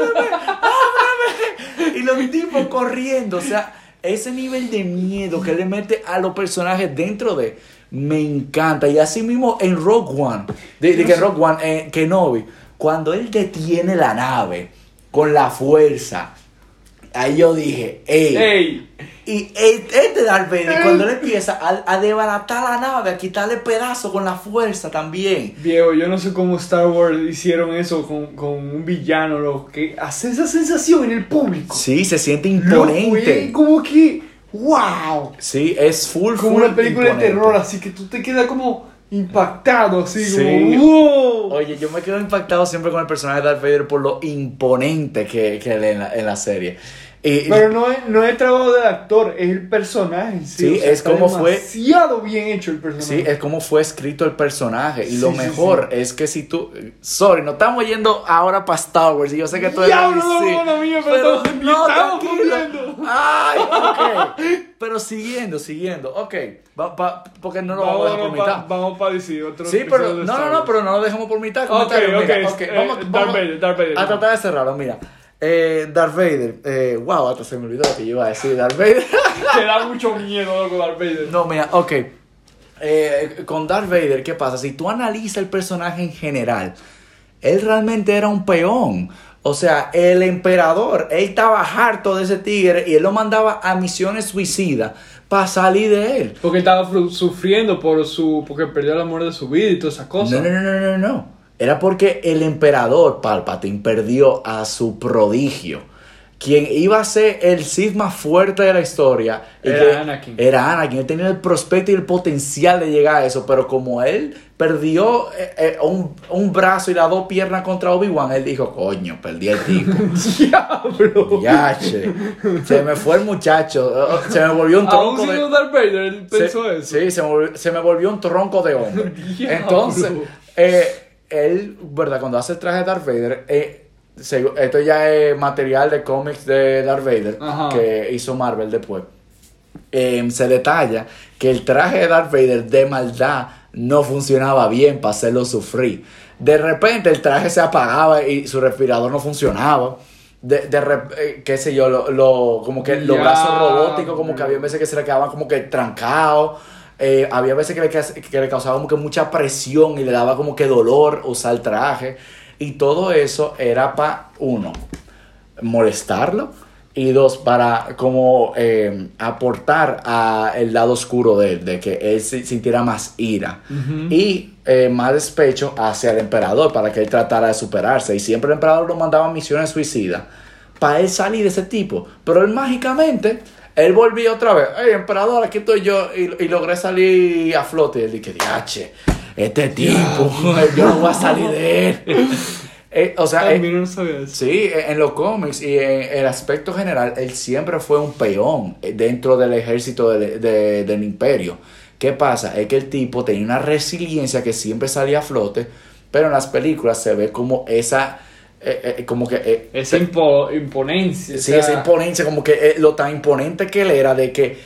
ábreme! ¡Ábreme! Y los tipos corriendo. O sea, ese nivel de miedo que le mete a los personajes dentro de. Me encanta. Y así mismo en Rogue One. De, de que Rogue One, en Kenobi. Cuando él detiene la nave con la fuerza. Ahí yo dije, ey, ¡Ey! y este Darth Vader, cuando él empieza a, a desbaratar la nave, a quitarle pedazos con la fuerza también. Viejo, yo no sé cómo Star Wars hicieron eso con, con un villano, lo que hace esa sensación en el público. Sí, se siente imponente. eh, como que, wow. Sí, es full, Como full una película imponente. de terror, así que tú te quedas como impactado, así Sí. como, wow. Oye, yo me quedo impactado siempre con el personaje de Darth Vader por lo imponente que, que él en la, en la serie. Y- Pero no es, no es trabajo del actor, es el personaje sí. Sí, o sea, es como fue- demasiado bien hecho el personaje. Sí, es como fue escrito el personaje. Y Sí, lo sí, mejor es que si tú. Sorry, no estamos yendo ahora para Star Wars. Y yo sé que tú eres Diablo, DC, no, no, mío, pero estamos- estamos tranquilo. volviendo. Ay, ok. Pero siguiendo, siguiendo. Ok. Va- va- porque no lo vamos, a dejar por Vamos, mitad. vamos para decir otro Sí, pero no, no, no, pero no lo dejamos por mitad. Ok, ok, mira, ok, eh, vamos, Darth vamos Vader, Darth Vader. a tratar de cerrarlo. Mira, eh, Darth Vader. Eh, wow, hasta se me olvidó lo que yo iba a decir. Darth Vader. Te da mucho miedo, loco, Darth Vader. No, mira, ok. Eh, con Darth Vader, ¿qué pasa? Si tú analizas el personaje en general, él realmente era un peón. O sea, el emperador, él estaba harto de ese tigre y él lo mandaba a misiones suicidas para salir de él. Porque estaba sufriendo por su porque perdió el amor de su vida y todas esas cosas. No, no, no, no, no, no. Era porque el emperador Palpatine perdió a su prodigio. Quien iba a ser el Sith más fuerte de la historia. y Era que- Anakin. Era Anakin. Él tenía el prospecto y el potencial de llegar a eso. Pero como él perdió eh, eh, un, un brazo y las dos piernas contra Obi-Wan, él dijo, coño, perdí el tipo. Diablo. Yache. Se me fue el muchacho. Se me volvió un Aún tronco de... siendo Darth Vader, él pensó Se- eso. Sí, se me, volvió, se me volvió un tronco de hombre. Entonces, eh, él, ¿verdad? Cuando hace el traje de Darth Vader, eh, se- esto ya es material de cómics de Darth Vader Ajá. que hizo Marvel después. Eh, se detalla que el traje de Darth Vader de maldad no funcionaba bien para hacerlo sufrir. De repente el traje se apagaba y su respirador no funcionaba. De, de eh, qué sé yo, lo, lo- como que los brazos robóticos, como que había veces que se le quedaban como que trancados. Eh, había veces que le, que le causaba como que mucha presión y le daba como que dolor usar el traje. Y todo eso era para, uno, molestarlo Y dos, para como eh, aportar a el lado oscuro de él, de que él se- sintiera más ira. Y eh, más despecho hacia el emperador, para que él tratara de superarse. Y siempre el emperador lo mandaba a misiones suicidas. Para él salir de ese tipo. Pero él mágicamente, él volvió otra vez. Hey, emperador, aquí estoy yo. Y, y logré salir a flote. Y él dije, diache, este tipo, yo no voy a salir de él. Eh, o sea, Ay, eh, no sabía eso. Sí, en los cómics y en el aspecto general, él siempre fue un peón eh, dentro del ejército de- del imperio. ¿Qué pasa? Es que el tipo tenía una resiliencia que siempre salía a flote, pero en las películas se ve como esa, eh, eh, como que... eh, Esa impo- imponencia. Sí, o sea, esa imponencia, como que eh, lo tan imponente que él era, de que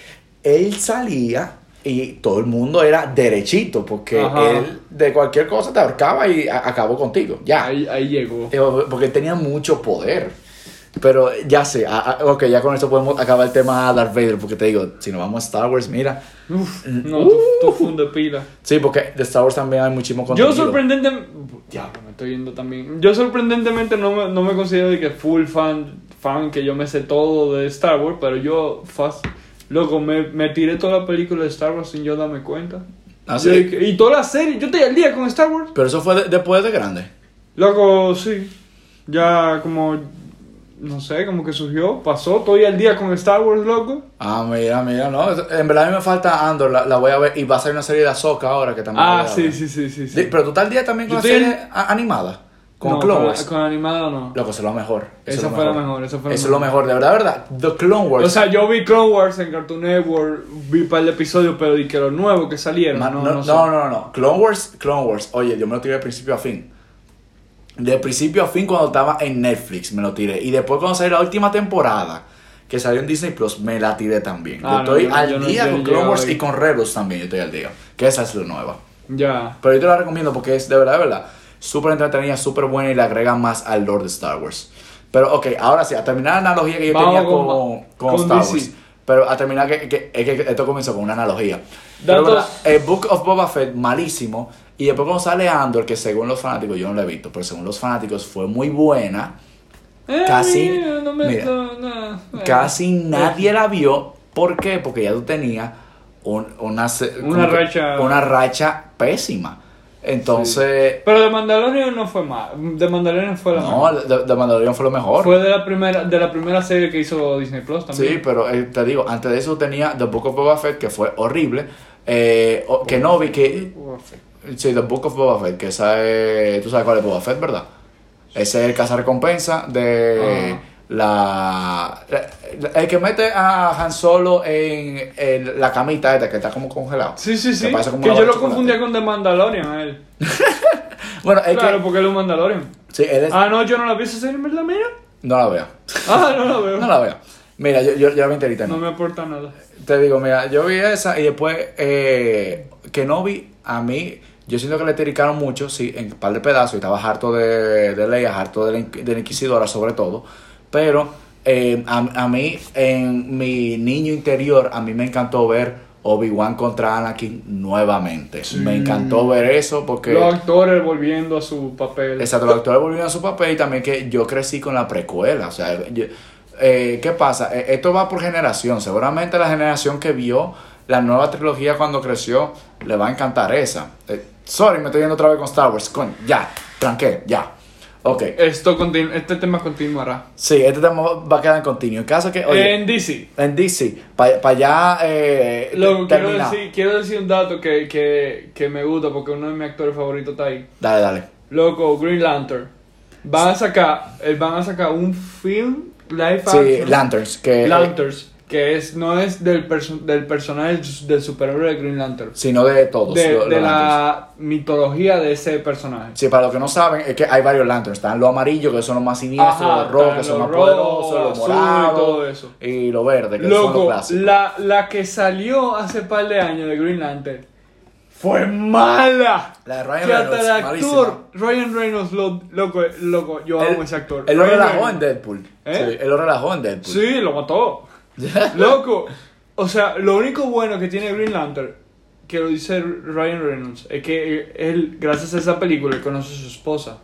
él salía y todo el mundo era derechito, porque Ajá. él de cualquier cosa te ahorcaba y acabó contigo. Ya. Ahí, ahí llegó. Eh, Porque tenía mucho poder. Pero ya sé, ah, ah, ok, ya con esto podemos acabar el tema Darth Vader, porque te digo, si nos vamos a Star Wars, mira. Uf, no, tú, tú funde pila. Sí, porque de Star Wars también hay muchísimo contenido. Yo sorprendentemente. Ya, me estoy yendo también. Yo sorprendentemente no me, no me considero de que full fan, fan, que yo me sé todo de Star Wars, pero yo, fast, loco, me, me tiré toda la película de Star Wars sin yo darme cuenta. Ah, sí. De y toda la serie, yo estoy al día con Star Wars. Pero eso fue de- después de grande. Loco, sí. Ya como, no sé, como que surgió, pasó, estoy al día con Star Wars, loco. Ah, mira, mira, no. En verdad a mí me falta Andor, la, la voy a ver. Y va a salir una serie de Ahsoka ahora que también. Ah, voy a sí, ver. sí, sí, sí. Pero tú estás al día también con Yo la estoy serie a- animada. Con No, Clone con, Wars. con animado no. Loco, eso es lo mejor. Eso Esa lo fue la mejor. esa fue la Eso es lo mejor, de verdad, de verdad. The Clone Wars. O sea, yo vi Clone Wars en Cartoon Network, vi un par de episodios, pero di que los nuevos que salieron, Ma- no, no, no, sé. no, no, no. Clone Wars, Clone Wars. Oye, yo me lo tiré de principio a fin. De principio a fin cuando estaba en Netflix me lo tiré. Y después cuando salió la última temporada, que salió en Disney Plus, me la tiré también. Ah, yo no, estoy yo al yo día con Clone Wars y con Rebels también yo estoy al día. Que esa es la nueva. Ya. Pero yo te la recomiendo porque es de verdad, de verdad, súper entretenida, súper buena y le agrega más al Lord de Star Wars. Pero ok, ahora sí, a terminar la analogía que yo Vamos tenía con- con, con, con Star DC. Wars. Pero a terminar, que, que, es que esto comenzó con una analogía. Pero, ¿verdad? el Book of Boba Fett, malísimo. Y después cuando sale Andor, que según los fanáticos, yo no lo he visto, pero según los fanáticos fue muy buena. Eh, Casi- mira, no me- mira, no, no, eh. Casi nadie la vio. ¿Por qué? Porque ya tú tenías un- una, Una racha- una racha pésima. Entonces, Pero de Mandalorian no fue mal. De Mandalorian fue la no, mejor. de Mandalorian fue lo mejor. Fue de la primera de la primera serie que hizo Disney Plus también. Sí, pero eh, te digo, antes de eso tenía The Book of Boba Fett, que fue horrible. Eh, que no vi que. Sí, The Book of Boba Fett, que esa es. Tú sabes cuál es Boba Fett, ¿verdad? Ese es el cazarrecompensa de Ajá. la, la- El que mete a Han Solo en, en la camita esta que está como congelado. Sí, sí, sí. Que yo lo confundía con The Mandalorian a él. Bueno, es claro, que. porque él es un Mandalorian. Sí, él es. Ah, no, yo no la vi esa serie, ¿verdad? Mira. No la veo. Ah, no la veo. No la veo. Mira, yo, yo, yo la vi enterita. No ¿no? me aporta nada. Te digo, mira, yo vi esa y después eh, que no vi a mí, yo siento que le tiricaron mucho, sí, en un par de pedazos y estaba harto de, de Leia, harto de la, de la Inquisidora sobre todo, pero eh, a, a mí, en mi niño interior, a mí me encantó ver Obi-Wan contra Anakin nuevamente. Me encantó ver eso porque... Los actores volviendo a su papel. Exacto, los actores volvieron a su papel y también que yo crecí con la precuela. O sea, yo- eh, ¿qué pasa? Eh, esto va por generación. Seguramente la generación que vio la nueva trilogía cuando creció le va a encantar esa. Eh, sorry, me estoy yendo otra vez con Star Wars. Coño, ya, tranqué, ya. Ok. Esto este tema continuará. Sí, este tema va a quedar en continuo. En caso que, oye, en DC. en DC, para allá eh, Lo, quiero, decir, quiero decir un dato que, que, que me gusta porque uno de mis actores favoritos está ahí. Dale, dale. Loco, Green Lantern. Van a sacar, eh, van a sacar un film live Sí, action. Lanterns. Que, eh, Lanterns. Que es, no es del, perso- del personaje del superhéroe de Green Lantern. sino de todos. De, de los la mitología de ese personaje. Sí, para los que no saben, es que hay varios lanterns. Están los amarillos, que son los más siniestros, Ajá, los rojos, que son los más rojos, poderosos, los azul y morados, todo eso. y los verdes, que son los Loco, clásicos. la, la que salió hace par de años de Green Lantern fue mala. La de Ryan que hasta Reynolds, el malísima. actor Ryan Reynolds, lo- loco, loco, yo amo ese actor. Él lo relajó en. Deadpool. ¿Eh? Sí, él lo relajó en Deadpool. Sí, lo mató. Loco, o sea, lo único bueno que tiene Green Lantern, que lo dice Ryan Reynolds, es que él, gracias a esa película, conoce a su esposa.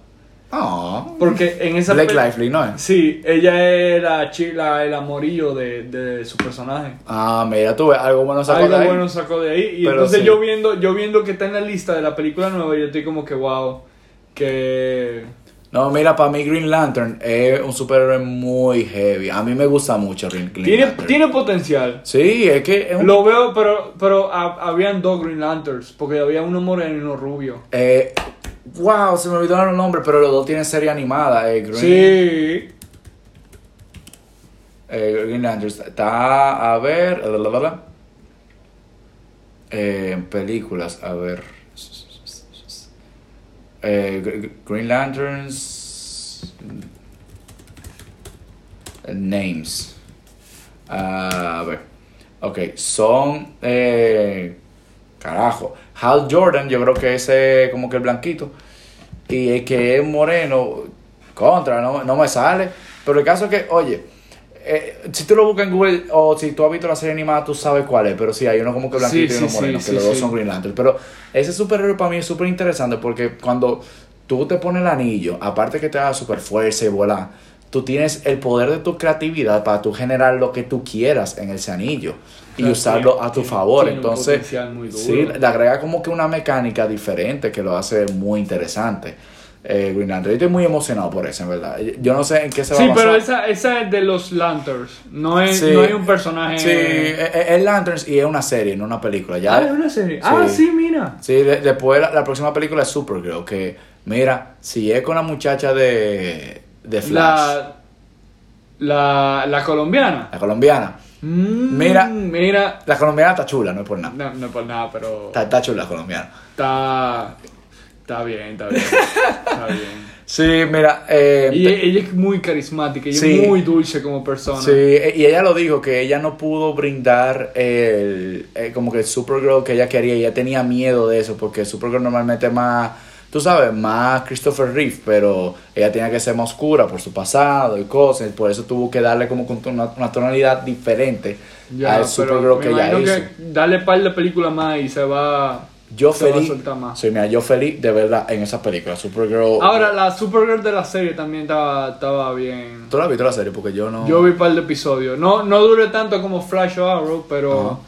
Ah. Porque en esa pe- Lively, ¿no? Sí, ella es la chila, el amorillo de, de su personaje. Ah, mira, tú algo bueno sacó Algo de ahí. bueno sacó de ahí. Y Pero entonces sí. yo viendo, yo viendo que está en la lista de la película nueva, yo estoy como que wow. Que No, mira, para mí Green Lantern es un superhéroe muy heavy. A mí me gusta mucho Green, Green tiene, Lantern. tiene potencial. Sí, es que es un... Lo veo, pero, pero ha- habían dos Green Lanterns, porque había uno moreno y uno rubio. Eh, wow, se me olvidaron los nombres, pero los dos tienen serie animada. Eh, Green, Sí. eh, Green Lantern está, a ver. Eh, en películas, a ver. Eh, Gr- Green Lanterns. eh, Names. Ah, a ver. Ok, son. Eh, carajo. Hal Jordan, yo creo que ese como que el blanquito. Y el que es moreno, contra, no, no me sale. Pero el caso es que, oye, eh, si tú lo buscas en Google o si tú has visto la serie animada, tú sabes cuál es. Pero sí, hay uno como que blanquito Sí, y uno sí, moreno, sí, que los dos son Green Lantern. Pero ese superhéroe para mí es súper interesante porque cuando tú te pones el anillo, aparte que te da super fuerza y vuela, tú tienes el poder de tu creatividad para tú generar lo que tú quieras en ese anillo y Claro, usarlo a tu tiene- favor. tiene Entonces, muy duro. sí, le agrega como que una mecánica diferente que lo hace muy interesante. Eh, Green Lantern. Yo estoy muy emocionado por eso, en verdad. Yo no sé en qué se va Sí, a basar. pero esa, esa es de los Lanterns. No es, Sí. no hay un personaje. Sí, es, es Lanterns y es una serie, no una película. Ya, Ah, es una serie. Ah, sí, mira. Sí, de- después la, la próxima película es Supergirl, que mira, si es con la muchacha de, de Flash, la, La, la, la colombiana. colombiana. Mm, Mira. Mira. La colombiana está chula, no es por nada. No, no por nada, pero. Está, está chula la colombiana. Está. Está bien, está bien. Está bien. Sí, mira, eh, Y e- ella es muy carismática, ella Sí. es muy dulce como persona. Sí, e- y ella lo dijo que ella no pudo brindar el, eh, como que el Supergirl que ella quería, ella tenía miedo de eso porque Supergirl normalmente es más, tú sabes, más Christopher Reeve, pero ella tenía que ser más oscura por su pasado y cosas, y por eso tuvo que darle como una, una tonalidad diferente Ya, al Supergirl que ella hizo. que darle par de películas más y se va. Yo se feliz, más. sí, mira, yo feliz de verdad en esa película, Supergirl. Ahora, la Supergirl de la serie también estaba, estaba bien. ¿Tú la has visto la serie? Porque yo no... Yo vi un par de episodios. No, no duré tanto como Flash o Arrow, pero,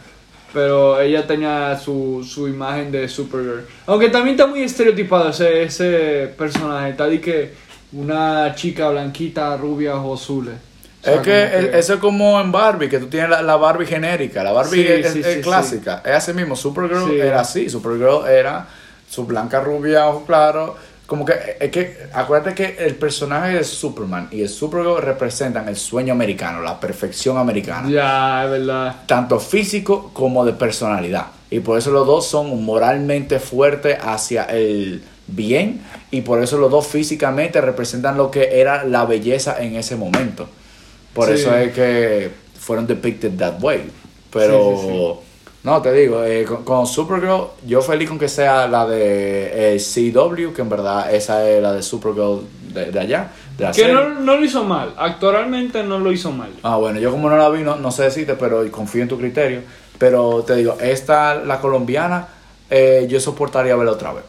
pero ella tenía su, su imagen de Supergirl. Aunque también está muy estereotipado ese, ese personaje. Está de que una chica blanquita, rubia, ojos azules. Es que, es- eso es como en Barbie, que tú tienes la, la Barbie genérica. La Barbie Sí, es, sí, es sí, clásica. Es así mismo. Supergirl era así. Supergirl era su blanca rubia, ojo claro. Como que, es que, acuérdate que el personaje de Superman y el Supergirl representan el sueño americano, la perfección americana. Ya, es verdad. Tanto físico como de personalidad. Y por eso los dos son moralmente fuertes hacia el bien. Y por eso los dos físicamente representan lo que era la belleza en ese momento. Por Sí. eso es que fueron depicted that way. Pero, Sí, sí, no, te digo, eh, con, con Supergirl, yo feliz con que sea la de eh, CW, que en verdad esa es la de Supergirl de, de allá. De Que no, no lo hizo mal. Actualmente no lo hizo mal. Ah, bueno, yo como no la vi, no, no sé decirte, pero confío en tu criterio. Pero te digo, esta, la colombiana, eh, yo soportaría verla otra vez.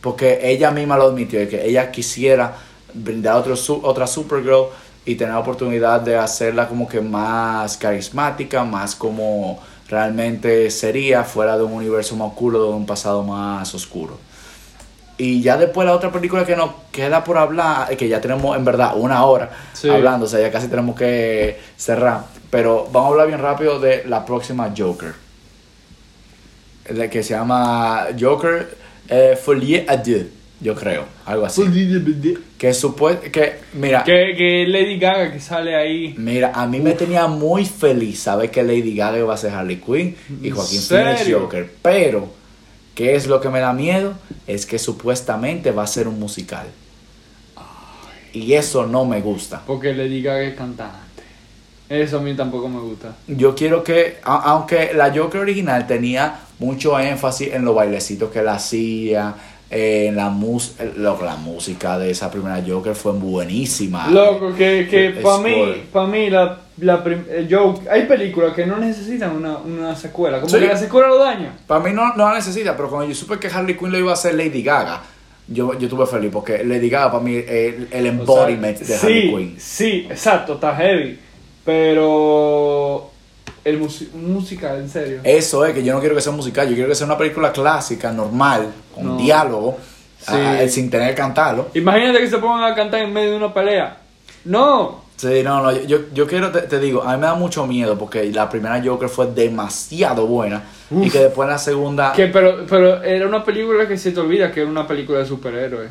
Porque ella misma lo admitió, de que ella quisiera brindar otro, su- otra Supergirl y tener la oportunidad de hacerla como que más carismática, más como realmente sería, fuera de un universo más oscuro, de un pasado más oscuro. Y ya después la otra película que nos queda por hablar, que ya tenemos en verdad una hora Sí. hablando, o sea, ya casi tenemos que cerrar. Pero vamos a hablar bien rápido de la próxima Joker. La que se llama Joker eh, Folie à deux, yo creo, algo así. Que supuesto, que mira, Que, que Lady Gaga que sale ahí. mira, a mí me tenía muy feliz saber que Lady Gaga iba a ser Harley Quinn y ¿En Joaquín Phoenix? Joker. Pero, ¿qué es lo que me da miedo? Es que supuestamente va a ser un musical. Y eso no me gusta. Porque Lady Gaga es cantante. Eso a mí tampoco me gusta. Yo quiero que, a- aunque la Joker original tenía mucho énfasis en los bailecitos que él hacía, eh, la, mus lo- la música de esa primera Joker fue buenísima. Loco, que, que para mí, pa' mí la, la prim- el Joke, hay películas que no necesitan una, una secuela, como Sí. que la secuela lo daña. Para mí no, no la necesita, pero cuando yo supe que Harley Quinn lo iba a hacer Lady Gaga, yo, yo estuve feliz porque Lady Gaga para mí es el, el embodiment O sea, de Harley Quinn. Sí, exacto, está heavy. Pero. El un musical, en serio. Eso es, que yo no quiero que sea un musical, yo quiero que sea una película clásica, normal, con No. diálogo, Sí. ah, sin tener que cantarlo. Imagínate que se pongan a cantar en medio de una pelea. No. Sí, no, no, yo- yo, quiero, te, te digo, a mí me da mucho miedo porque la primera Joker fue demasiado buena y que después la segunda... Que, pero, pero era una película que se te olvida que era una película de superhéroes.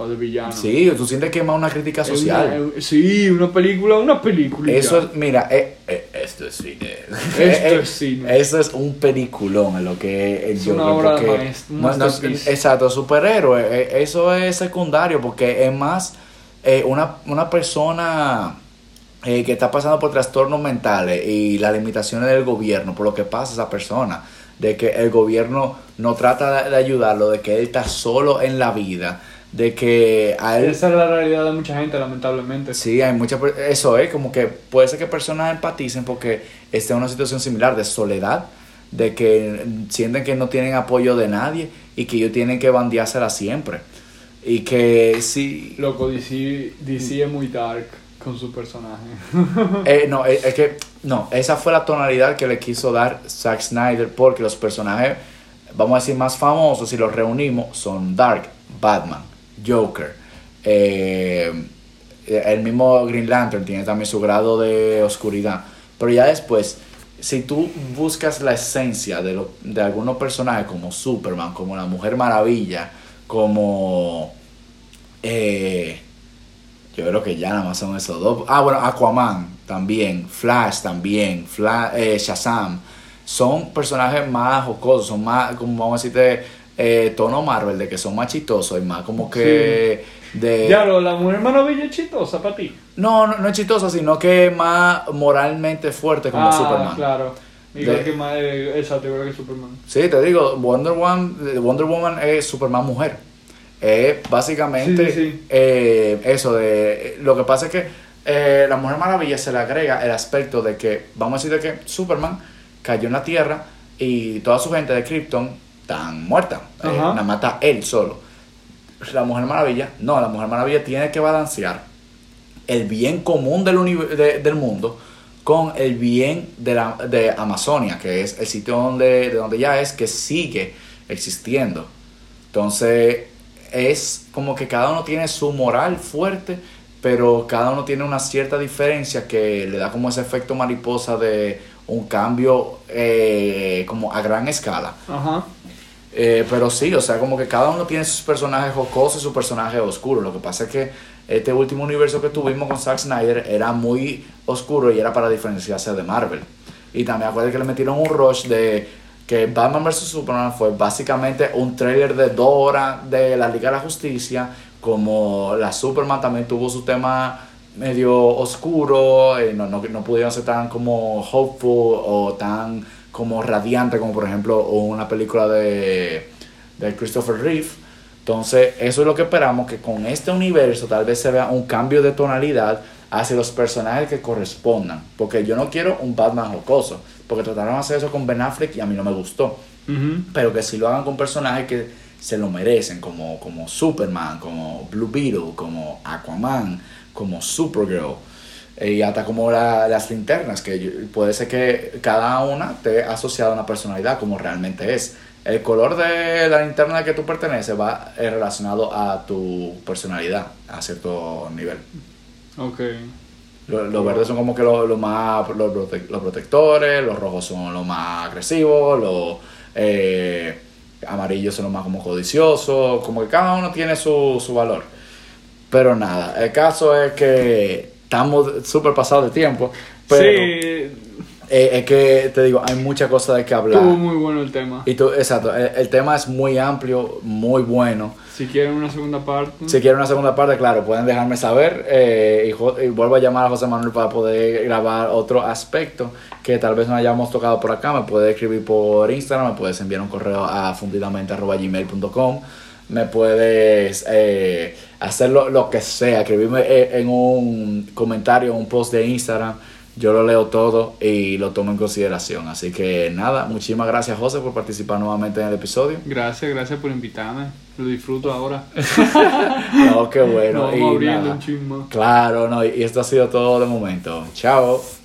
O de villanos. Sí, tú sientes que es más una crítica social. una- sí, una película, una película. Eso es, mira, eh, eh, esto es cine. Esto Eh, es cine. Eso es un peliculón en lo que es Es el una Joker, obra porque- no- no- exacto, superhéroe. eh, Eso es secundario porque es más eh, una, una persona eh, que está pasando por trastornos mentales y las limitaciones del gobierno, por lo que pasa esa persona, de que el gobierno no trata de ayudarlo, de que él está solo en la vida, de que a él... Esa es la realidad de mucha gente, lamentablemente. Sí, hay mucha... Eso es, como que puede ser que personas empaticen porque está en una situación similar de soledad, de que sienten que no tienen apoyo de nadie y que ellos tienen que bandeársela siempre. Y que sí... Loco, DC, DC es muy dark con su personaje. Eh, no, es, es que... No, esa fue la tonalidad que le quiso dar Zack Snyder porque los personajes, vamos a decir, más famosos, si los reunimos, son Dark, Batman, Joker, eh, el mismo Green Lantern tiene también su grado de oscuridad. Pero ya después, si tú buscas la esencia de, de algunos personajes como Superman, como la Mujer Maravilla, como... eh, yo creo que ya nada más son esos dos. Ah, bueno, Aquaman también, Flash también, Fla- eh, Shazam. Son personajes más jocosos, son más, como vamos a decirte, eh, tono Marvel, de que son más chistosos y más como que de... ya, lo, la mujer maravilla es chistosa para ti. No, no, no es chistoso, sino que más moralmente fuerte como ah, Superman. claro. Igual De- que más, eh, exacto, igual que Superman. Sí, te digo, Wonder Woman, Wonder Woman es Superman mujer. Es básicamente Sí, sí, sí. eh, eso de... Lo que pasa es que eh, la Mujer Maravilla se le agrega el aspecto de que, vamos a decir de que Superman cayó en la Tierra y toda su gente de Krypton están muertas. Eh, la mata él solo. La Mujer Maravilla, no, la Mujer Maravilla tiene que balancear el bien común del, de- del mundo con el bien de, la, de Amazonia, que es el sitio donde, de donde ya es, que sigue existiendo. Entonces, es como que cada uno tiene su moral fuerte, pero cada uno tiene una cierta diferencia que le da como ese efecto mariposa de un cambio eh, como a gran escala. Ajá. Eh, pero sí, o sea, como que cada uno tiene sus personajes jocosos y sus personajes oscuros. Lo que pasa es que este último universo que tuvimos con Zack Snyder era muy oscuro y era para diferenciarse de Marvel. Y también acuérdate que le metieron un rush de que Batman vs. Superman fue básicamente un trailer de dos horas de la Liga de la Justicia, como la Superman también tuvo su tema medio oscuro, eh, no, no, no pudieron ser tan como hopeful o tan como radiante como por ejemplo una película de, de Christopher Reeve. Entonces, eso es lo que esperamos, que con este universo tal vez se vea un cambio de tonalidad hacia los personajes que correspondan. Porque yo no quiero un Batman jocoso, porque trataron de hacer eso con Ben Affleck y a mí no me gustó. Pero que si lo hagan con personajes que se lo merecen, como, como Superman, como Blue Beetle, como Aquaman, como Supergirl, y hasta como la- las linternas, que puede ser que cada una esté asociada a una personalidad, como realmente es. El color de la linterna a la que tú perteneces va eh, relacionado a tu personalidad, a cierto nivel. Ok. Los, los verdes son como que los los más los, prote- los protectores, los rojos son los más agresivos, los eh, amarillos son los más como codiciosos, como que cada uno tiene su, su valor. Pero nada, el caso es que estamos súper pasados de tiempo, pero sí, eh, es que te digo, hay muchas cosas de que hablar. estuvo muy bueno el tema. Y tú, exacto, el, el tema es muy amplio, muy bueno. Si quieren una segunda parte. Si quieren una segunda parte, claro, pueden dejarme saber eh, y vuelvo a llamar a José Manuel para poder grabar otro aspecto que tal vez no hayamos tocado por acá. Me puedes escribir por Instagram, me puedes enviar un correo a fundidamente.gmail.com, me puedes eh, hacer lo, lo que sea, escribirme eh, en un comentario, un post de Instagram. yo lo leo todo y lo tomo en consideración. Así que nada, muchísimas gracias José por participar nuevamente en el episodio. Gracias, gracias por invitarme. Lo disfruto ahora. no, qué bueno. Vamos nada. un. Claro, no, y esto ha sido todo de momento. Chao.